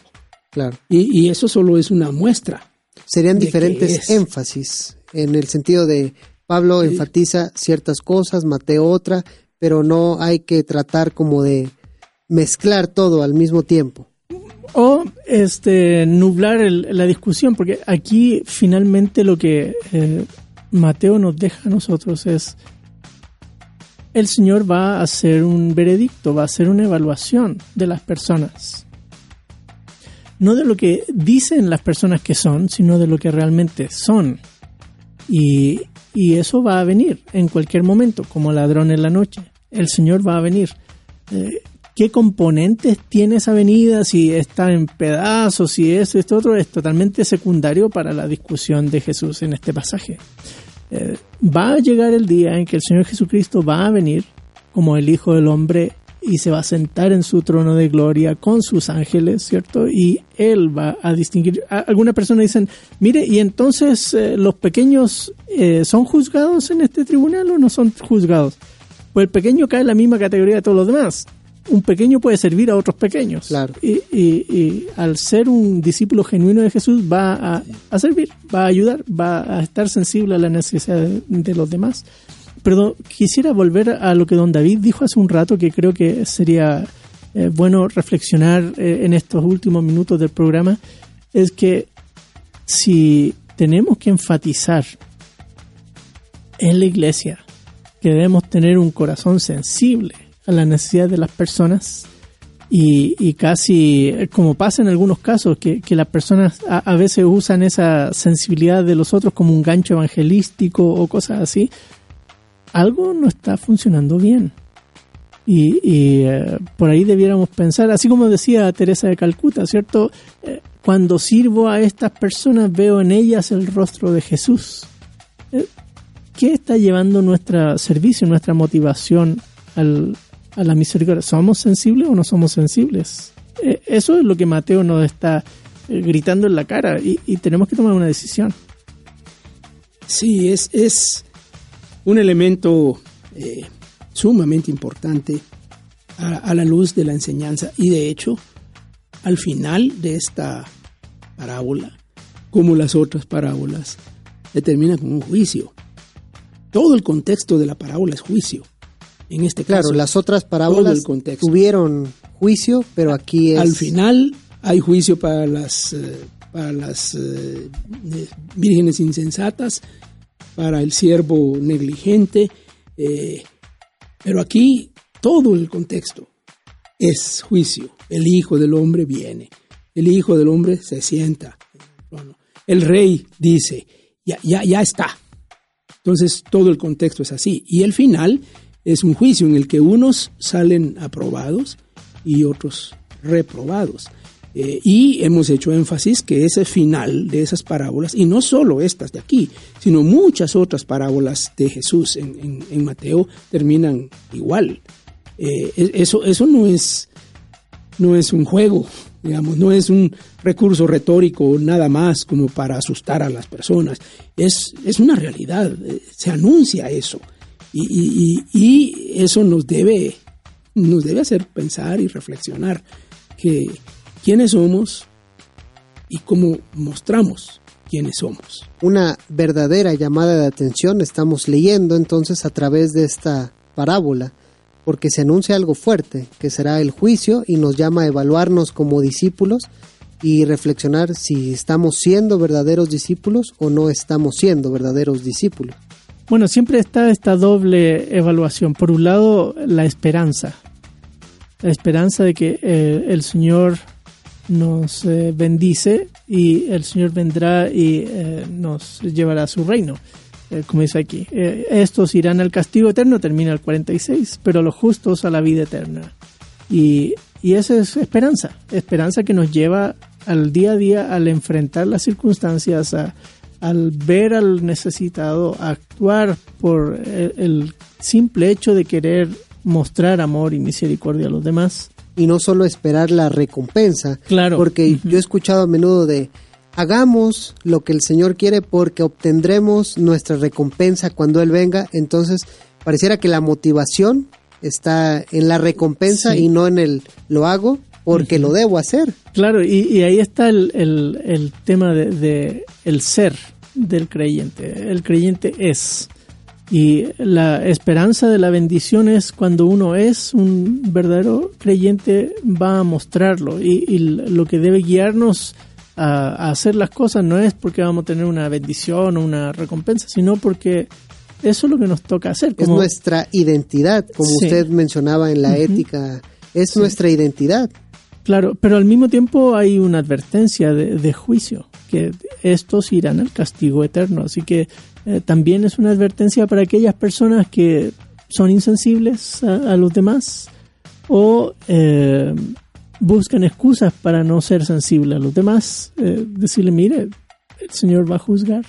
Claro. Y, y eso solo es una muestra. Serían ¿De qué diferentes es? énfasis, en el sentido de Pablo enfatiza ciertas cosas, Mateo otra, pero no hay que tratar como de mezclar todo al mismo tiempo. O este nublar el- la discusión, porque aquí finalmente lo que eh, Mateo nos deja a nosotros es el Señor va a hacer un veredicto, va a hacer una evaluación de las personas. No de lo que dicen las personas que son, sino de lo que realmente son. Y, eso va a venir en cualquier momento, como ladrón en la noche. El Señor va a venir. Eh, ¿Qué componentes tiene esa venida? Si está en pedazos, si eso, esto otro, es totalmente secundario para la discusión de Jesús en este pasaje. Eh, va a llegar el día en que el Señor Jesucristo va a venir como el Hijo del Hombre y se va a sentar en su trono de gloria con sus ángeles, ¿cierto? Y Él va a distinguir. Algunas personas dicen, mire, ¿y entonces eh, los pequeños eh, son juzgados en este tribunal o no son juzgados? Pues el pequeño cae en la misma categoría de todos los demás. Un pequeño puede servir a otros pequeños. Claro. Y, y- y al ser un discípulo genuino de Jesús va a, a servir, va a ayudar, va a estar sensible a la necesidad de, de los demás. Perdón, quisiera volver a lo que don David dijo hace un rato, que creo que sería eh, bueno reflexionar eh, en estos últimos minutos del programa, es que si tenemos que enfatizar en la iglesia que debemos tener un corazón sensible a la necesidad de las personas, y, casi, como pasa en algunos casos, que, las personas a, veces usan esa sensibilidad de los otros como un gancho evangelístico o cosas así, algo no está funcionando bien. Y, eh, por ahí debiéramos pensar, así como decía Teresa de Calcuta, ¿cierto? Eh, cuando sirvo a estas personas veo en ellas el rostro de Jesús. Eh, ¿Qué está llevando nuestro servicio, nuestra motivación al, a la misericordia. ¿Somos sensibles o no somos sensibles? Eso es lo que Mateo nos está gritando en la cara y, tenemos que tomar una decisión. Sí, es, es un elemento eh, sumamente importante a, la luz de la enseñanza y de hecho al final de esta parábola, como las otras parábolas, determina con un juicio. Todo el contexto de la parábola es juicio en este caso. Claro, las otras parábolas tuvieron juicio, pero aquí es... Al final hay juicio para las, eh, para las eh, vírgenes insensatas, para el siervo negligente, eh, pero aquí todo el contexto es juicio. El Hijo del Hombre viene, el Hijo del Hombre se sienta. El rey dice, ya, ya, ya está. Entonces todo el contexto es así. Y el final es un juicio en el que unos salen aprobados y otros reprobados. Eh, y hemos hecho énfasis que ese final de esas parábolas, y no solo estas de aquí, sino muchas otras parábolas de Jesús en, Mateo terminan igual. Eh, eso, eso no, es, no es un juego, digamos, no es un recurso retórico nada más como para asustar a las personas. Es, es una realidad, eh, se anuncia eso. Y, eso nos debe, nos debe hacer pensar y reflexionar que quiénes somos y cómo mostramos quiénes somos. Una verdadera llamada de atención estamos leyendo entonces a través de esta parábola, porque se anuncia algo fuerte, que será el juicio y nos llama a evaluarnos como discípulos y reflexionar si estamos siendo verdaderos discípulos o no estamos siendo verdaderos discípulos. Bueno, siempre está esta doble evaluación. Por un lado, la esperanza. La esperanza de que eh, el Señor nos eh, bendice y el Señor vendrá y eh, nos llevará a su reino. como dice aquí, estos irán al castigo eterno, termina el 46, pero los justos a la vida eterna. Y, y esa es esperanza, esperanza que nos lleva al día a día al enfrentar las circunstancias, a, al ver al necesitado actuar por el, simple hecho de querer mostrar amor y misericordia a los demás. Y no solo esperar la recompensa. Claro. Porque yo he escuchado a menudo de hagamos lo que el Señor quiere porque obtendremos nuestra recompensa cuando Él venga. Entonces, pareciera que la motivación está en la recompensa y no en el lo hago porque lo debo hacer. Claro, y, ahí está el, el, tema de, de, el ser, del creyente. El creyente es. Y la esperanza de la bendición es cuando uno es un verdadero creyente, va a mostrarlo. Y, lo que debe guiarnos a, hacer las cosas no es porque vamos a tener una bendición o una recompensa, sino porque eso es lo que nos toca hacer. es nuestra identidad, como usted mencionaba en la ética, es nuestra identidad. Claro, pero al mismo tiempo hay una advertencia de, juicio, que estos irán al castigo eterno. Así que eh, también es una advertencia para aquellas personas que son insensibles a, los demás o eh, buscan excusas para no ser sensibles a los demás. Eh, decirle, mire, el Señor va a juzgar.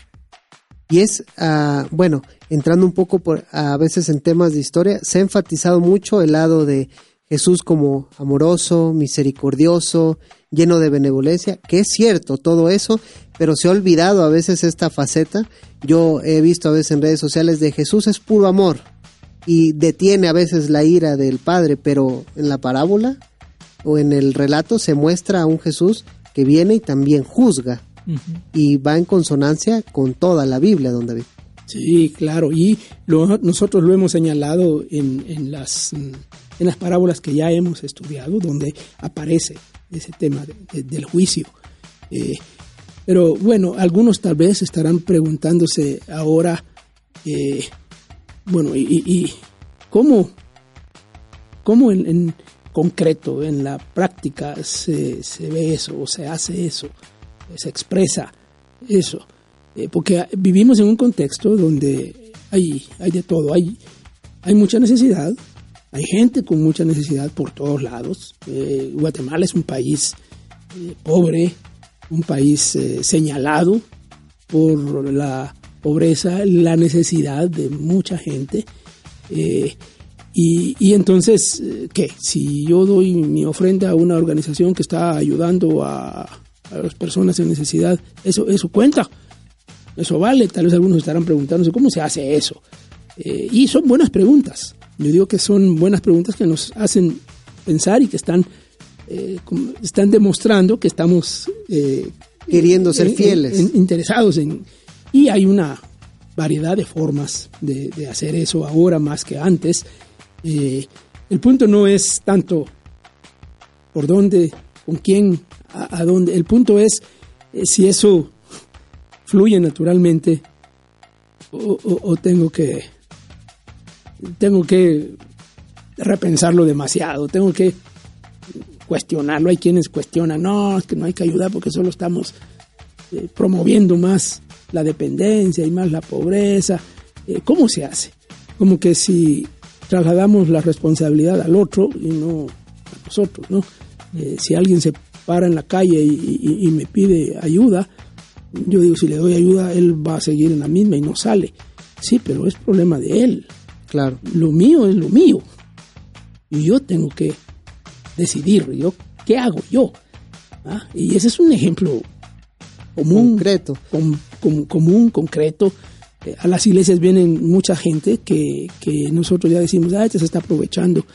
Y es, ah, bueno, entrando un poco por, a veces en temas de historia, se ha enfatizado mucho el lado de Jesús como amoroso, misericordioso, lleno de benevolencia, que es cierto todo eso, pero se ha olvidado a veces esta faceta. Yo he visto a veces en redes sociales de Jesús es puro amor y detiene a veces la ira del Padre, pero en la parábola o en el relato se muestra a un Jesús que viene y también juzga y va en consonancia con toda la Biblia, donde Sí, claro, y lo- nosotros lo hemos señalado en, en las, en las parábolas que ya hemos estudiado, donde aparece ese tema de- de- del juicio. Eh, pero bueno, algunos tal vez estarán preguntándose ahora, eh, bueno, y, y- cómo, cómo en, en concreto, en la práctica, se, se ve eso, o se hace eso, se expresa eso. Eh, porque vivimos en un contexto donde hay, hay de todo, hay, hay mucha necesidad, hay gente con mucha necesidad por todos lados. Eh, Guatemala es un país eh, pobre, un país eh, señalado por la pobreza, la necesidad de mucha gente. Eh, y, y entonces, ¿qué? Si yo doy mi ofrenda a una organización que está ayudando a, las personas en necesidad, eso, eso cuenta. Eso vale. Tal vez algunos estarán preguntándose cómo se hace eso. Y son buenas preguntas. Yo digo que son buenas preguntas que nos hacen pensar y que están, eh, están demostrando que estamos eh, Queriendo ser en- fieles. en- interesados en... Y hay una variedad de formas de, de hacer eso ahora más que antes. Eh, el punto no es tanto por dónde, con quién, a, a dónde. El punto es eh, si eso fluye naturalmente o, o- o tengo que tengo que repensarlo demasiado, tengo que cuestionarlo. Hay quienes cuestionan, no, es que no hay que ayudar porque solo estamos eh, promoviendo más la dependencia y más la pobreza. Eh, ¿Cómo se hace? Como que si trasladamos la responsabilidad al otro y no a nosotros, ¿no? Eh, si alguien se para en la calle y, me pide ayuda, yo digo, si le doy ayuda, él va a seguir en la misma y no sale. Sí, pero es problema de él. Claro. Lo mío es lo mío. Y yo tengo que decidir, yo, ¿qué hago yo? ¿Ah? Y ese es un ejemplo común, Concreto. com- com- común, concreto. Eh, a las iglesias vienen mucha gente que, que nosotros ya decimos, ah, este se está aprovechando,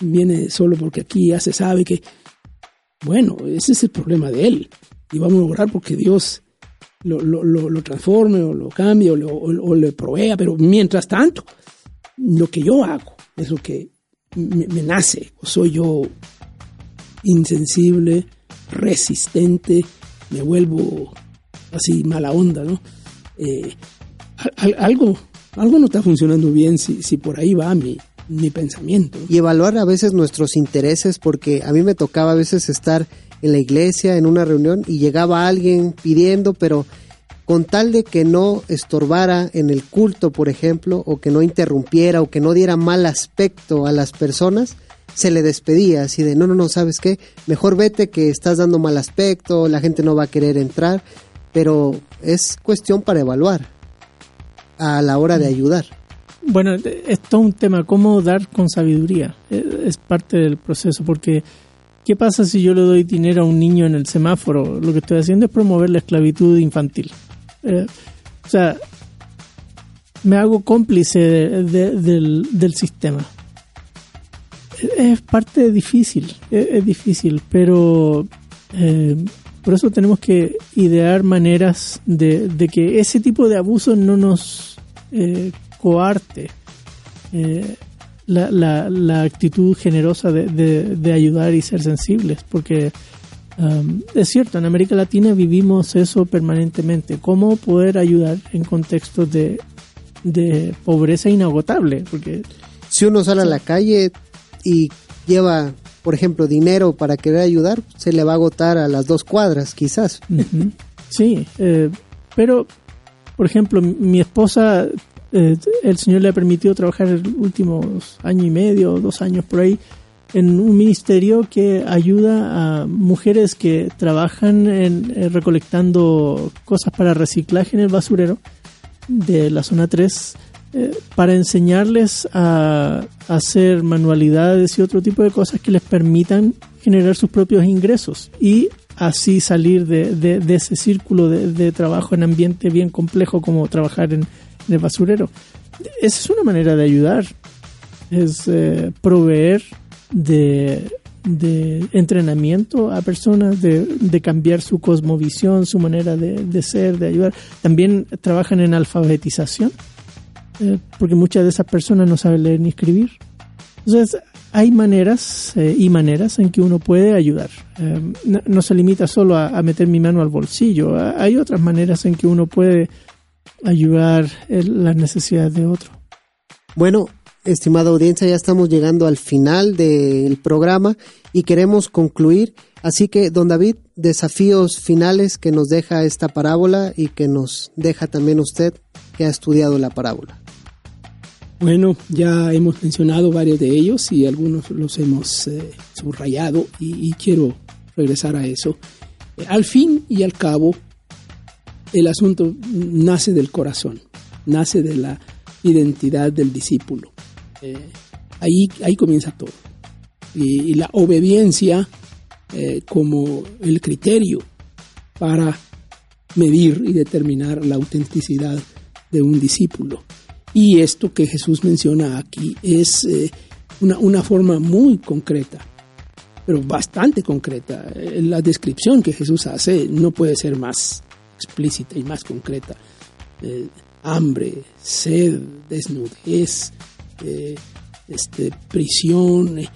viene solo porque aquí ya se sabe que, bueno, ese es el problema de él. Y vamos a orar porque Dios lo, lo, lo, lo transforme o lo cambie o, lo- o- o le provea, pero mientras tanto, lo que yo hago es lo que me, nace, o soy yo insensible, resistente, me vuelvo así mala onda, ¿no? Eh, al- al- algo, algo no está funcionando bien si, si por ahí va mi, mi pensamiento. y evaluar a veces nuestros intereses porque a mí me tocaba a veces estar en la iglesia en una reunión y llegaba alguien pidiendo pero con tal de que no estorbara en el culto por ejemplo o que no interrumpiera o que no diera mal aspecto a las personas se le despedía así de no no no sabes qué mejor vete que estás dando mal aspecto la gente no va a querer entrar pero es cuestión para evaluar a la hora de ayudar Bueno, es todo un tema, cómo dar con sabiduría. Eh, Es parte del proceso, porque ¿qué pasa si yo le doy dinero a un niño en el semáforo? Lo que estoy haciendo es promover la esclavitud infantil. Eh, o sea, me hago cómplice de- de- del, del sistema. Es es parte difícil, es, es difícil, pero eh, por eso tenemos que idear maneras de, de que ese tipo de abuso no nos eh, coarte eh, la, la, la actitud generosa de- de ayudar y ser sensibles, porque um, es cierto, en América Latina vivimos eso permanentemente, cómo poder ayudar en contextos de, de pobreza inagotable, porque si uno sale a la calle y lleva, por ejemplo, dinero para querer ayudar, se le va a agotar a las dos cuadras, quizás. Sí, eh, pero, por ejemplo, mi- mi esposa, eh, el Señor le ha permitido trabajar el últimos año y medio, dos años por ahí, en un ministerio que ayuda a mujeres que trabajan en, eh, recolectando cosas para reciclaje en el basurero de la zona 3 eh, para enseñarles a, a hacer manualidades y otro tipo de cosas que les permitan generar sus propios ingresos y así salir de, de- de ese círculo de, de trabajo en ambiente bien complejo como trabajar en, en el basurero. Esa es una manera de ayudar, es eh, proveer de, de entrenamiento a personas, de, de, cambiar su cosmovisión, su manera de, de, ser, de ayudar. También trabajan en alfabetización, eh, porque muchas de esas personas no saben leer ni escribir. Entonces, hay maneras eh, y maneras en que uno puede ayudar. Eh, no, se limita solo a, a, meter mi mano al bolsillo, hay otras maneras en que uno puede ayudar en las necesidades de otro. Bueno, estimada audiencia, ya estamos llegando al final del programa y queremos concluir. Así que, don David, desafíos finales que nos deja esta parábola y que nos deja también usted que ha estudiado la parábola. Bueno, ya hemos mencionado varios de ellos y algunos los hemos eh, subrayado y, quiero regresar a eso. Al fin y al cabo, el asunto nace del corazón, nace de la identidad del discípulo. Eh, ahí, ahí comienza todo. Y, la obediencia eh, como el criterio para medir y determinar la autenticidad de un discípulo. Y esto que Jesús menciona aquí es eh, una, forma muy concreta, pero bastante concreta. La descripción que Jesús hace no puede ser más explícita y más concreta. Hambre, sed, desnudez, eh, este, prisión, eh,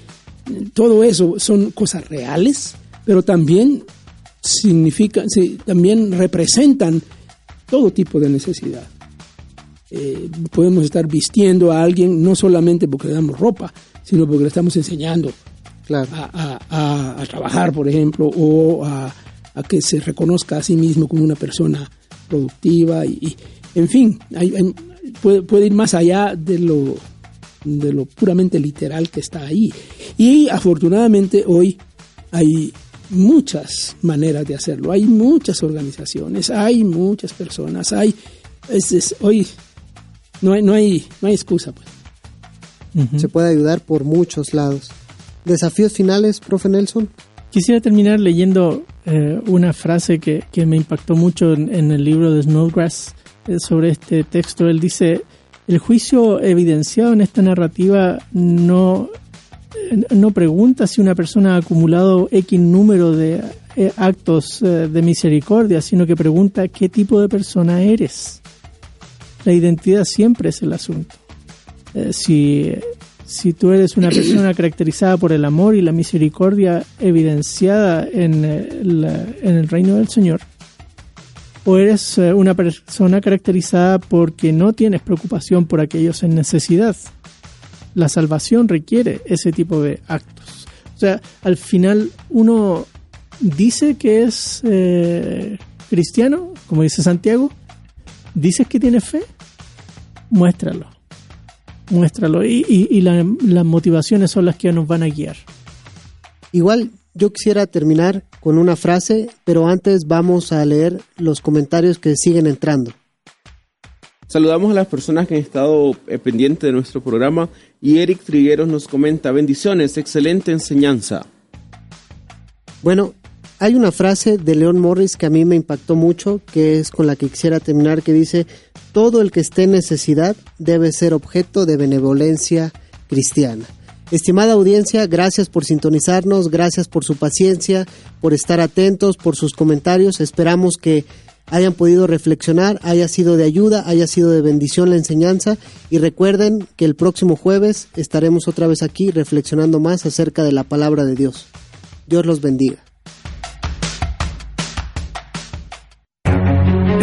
todo eso son cosas reales, pero también significan, sí, también representan todo tipo de necesidad. Eh, podemos estar vistiendo a alguien no solamente porque le damos ropa, sino porque le estamos enseñando claro. a, a, a, trabajar, por ejemplo, o a, que se reconozca a sí mismo como una persona productiva y, y en fin, hay, hay, puede, puede, ir más allá de lo, de lo puramente literal que está ahí. Y afortunadamente hoy hay muchas maneras de hacerlo, hay muchas organizaciones, hay muchas personas, hay es, es, hoy no hay, no hay, no hay excusa pues. Uh -huh. Se puede ayudar por muchos lados. ¿Desafíos finales, profe Nelson? Quisiera terminar leyendo eh, una frase que, que, me impactó mucho en, en, el libro de Snowgrass eh, sobre este texto. Él dice, el juicio evidenciado en esta narrativa no, no pregunta si una persona ha acumulado X número de eh, actos eh, de misericordia, sino que pregunta qué tipo de persona eres. La identidad siempre es el asunto. Eh, si, si tú eres una persona [COUGHS] caracterizada por el amor y la misericordia evidenciada en, la, en el reino del Señor, o eres eh, una persona caracterizada porque no tienes preocupación por aquellos en necesidad. La salvación requiere ese tipo de actos. O sea, al final uno dice que es eh, cristiano, como dice Santiago, dices que tienes fe, muéstralo. Muéstralo. Y, y, y la, las motivaciones son las que nos van a guiar. Igual yo quisiera terminar con una frase, pero antes vamos a leer los comentarios que siguen entrando. Saludamos a las personas que han estado eh, pendientes de nuestro programa y Eric Trigueros nos comenta, bendiciones, excelente enseñanza. Bueno, hay una frase de Leon Morris que a mí me impactó mucho, que es con la que quisiera terminar, que dice, todo el que esté en necesidad debe ser objeto de benevolencia cristiana. Estimada audiencia, gracias por sintonizarnos, gracias por su paciencia, por estar atentos, por sus comentarios. Esperamos que hayan podido reflexionar, haya sido de ayuda, haya sido de bendición la enseñanza y recuerden que el próximo jueves estaremos otra vez aquí reflexionando más acerca de la palabra de Dios. Dios los bendiga.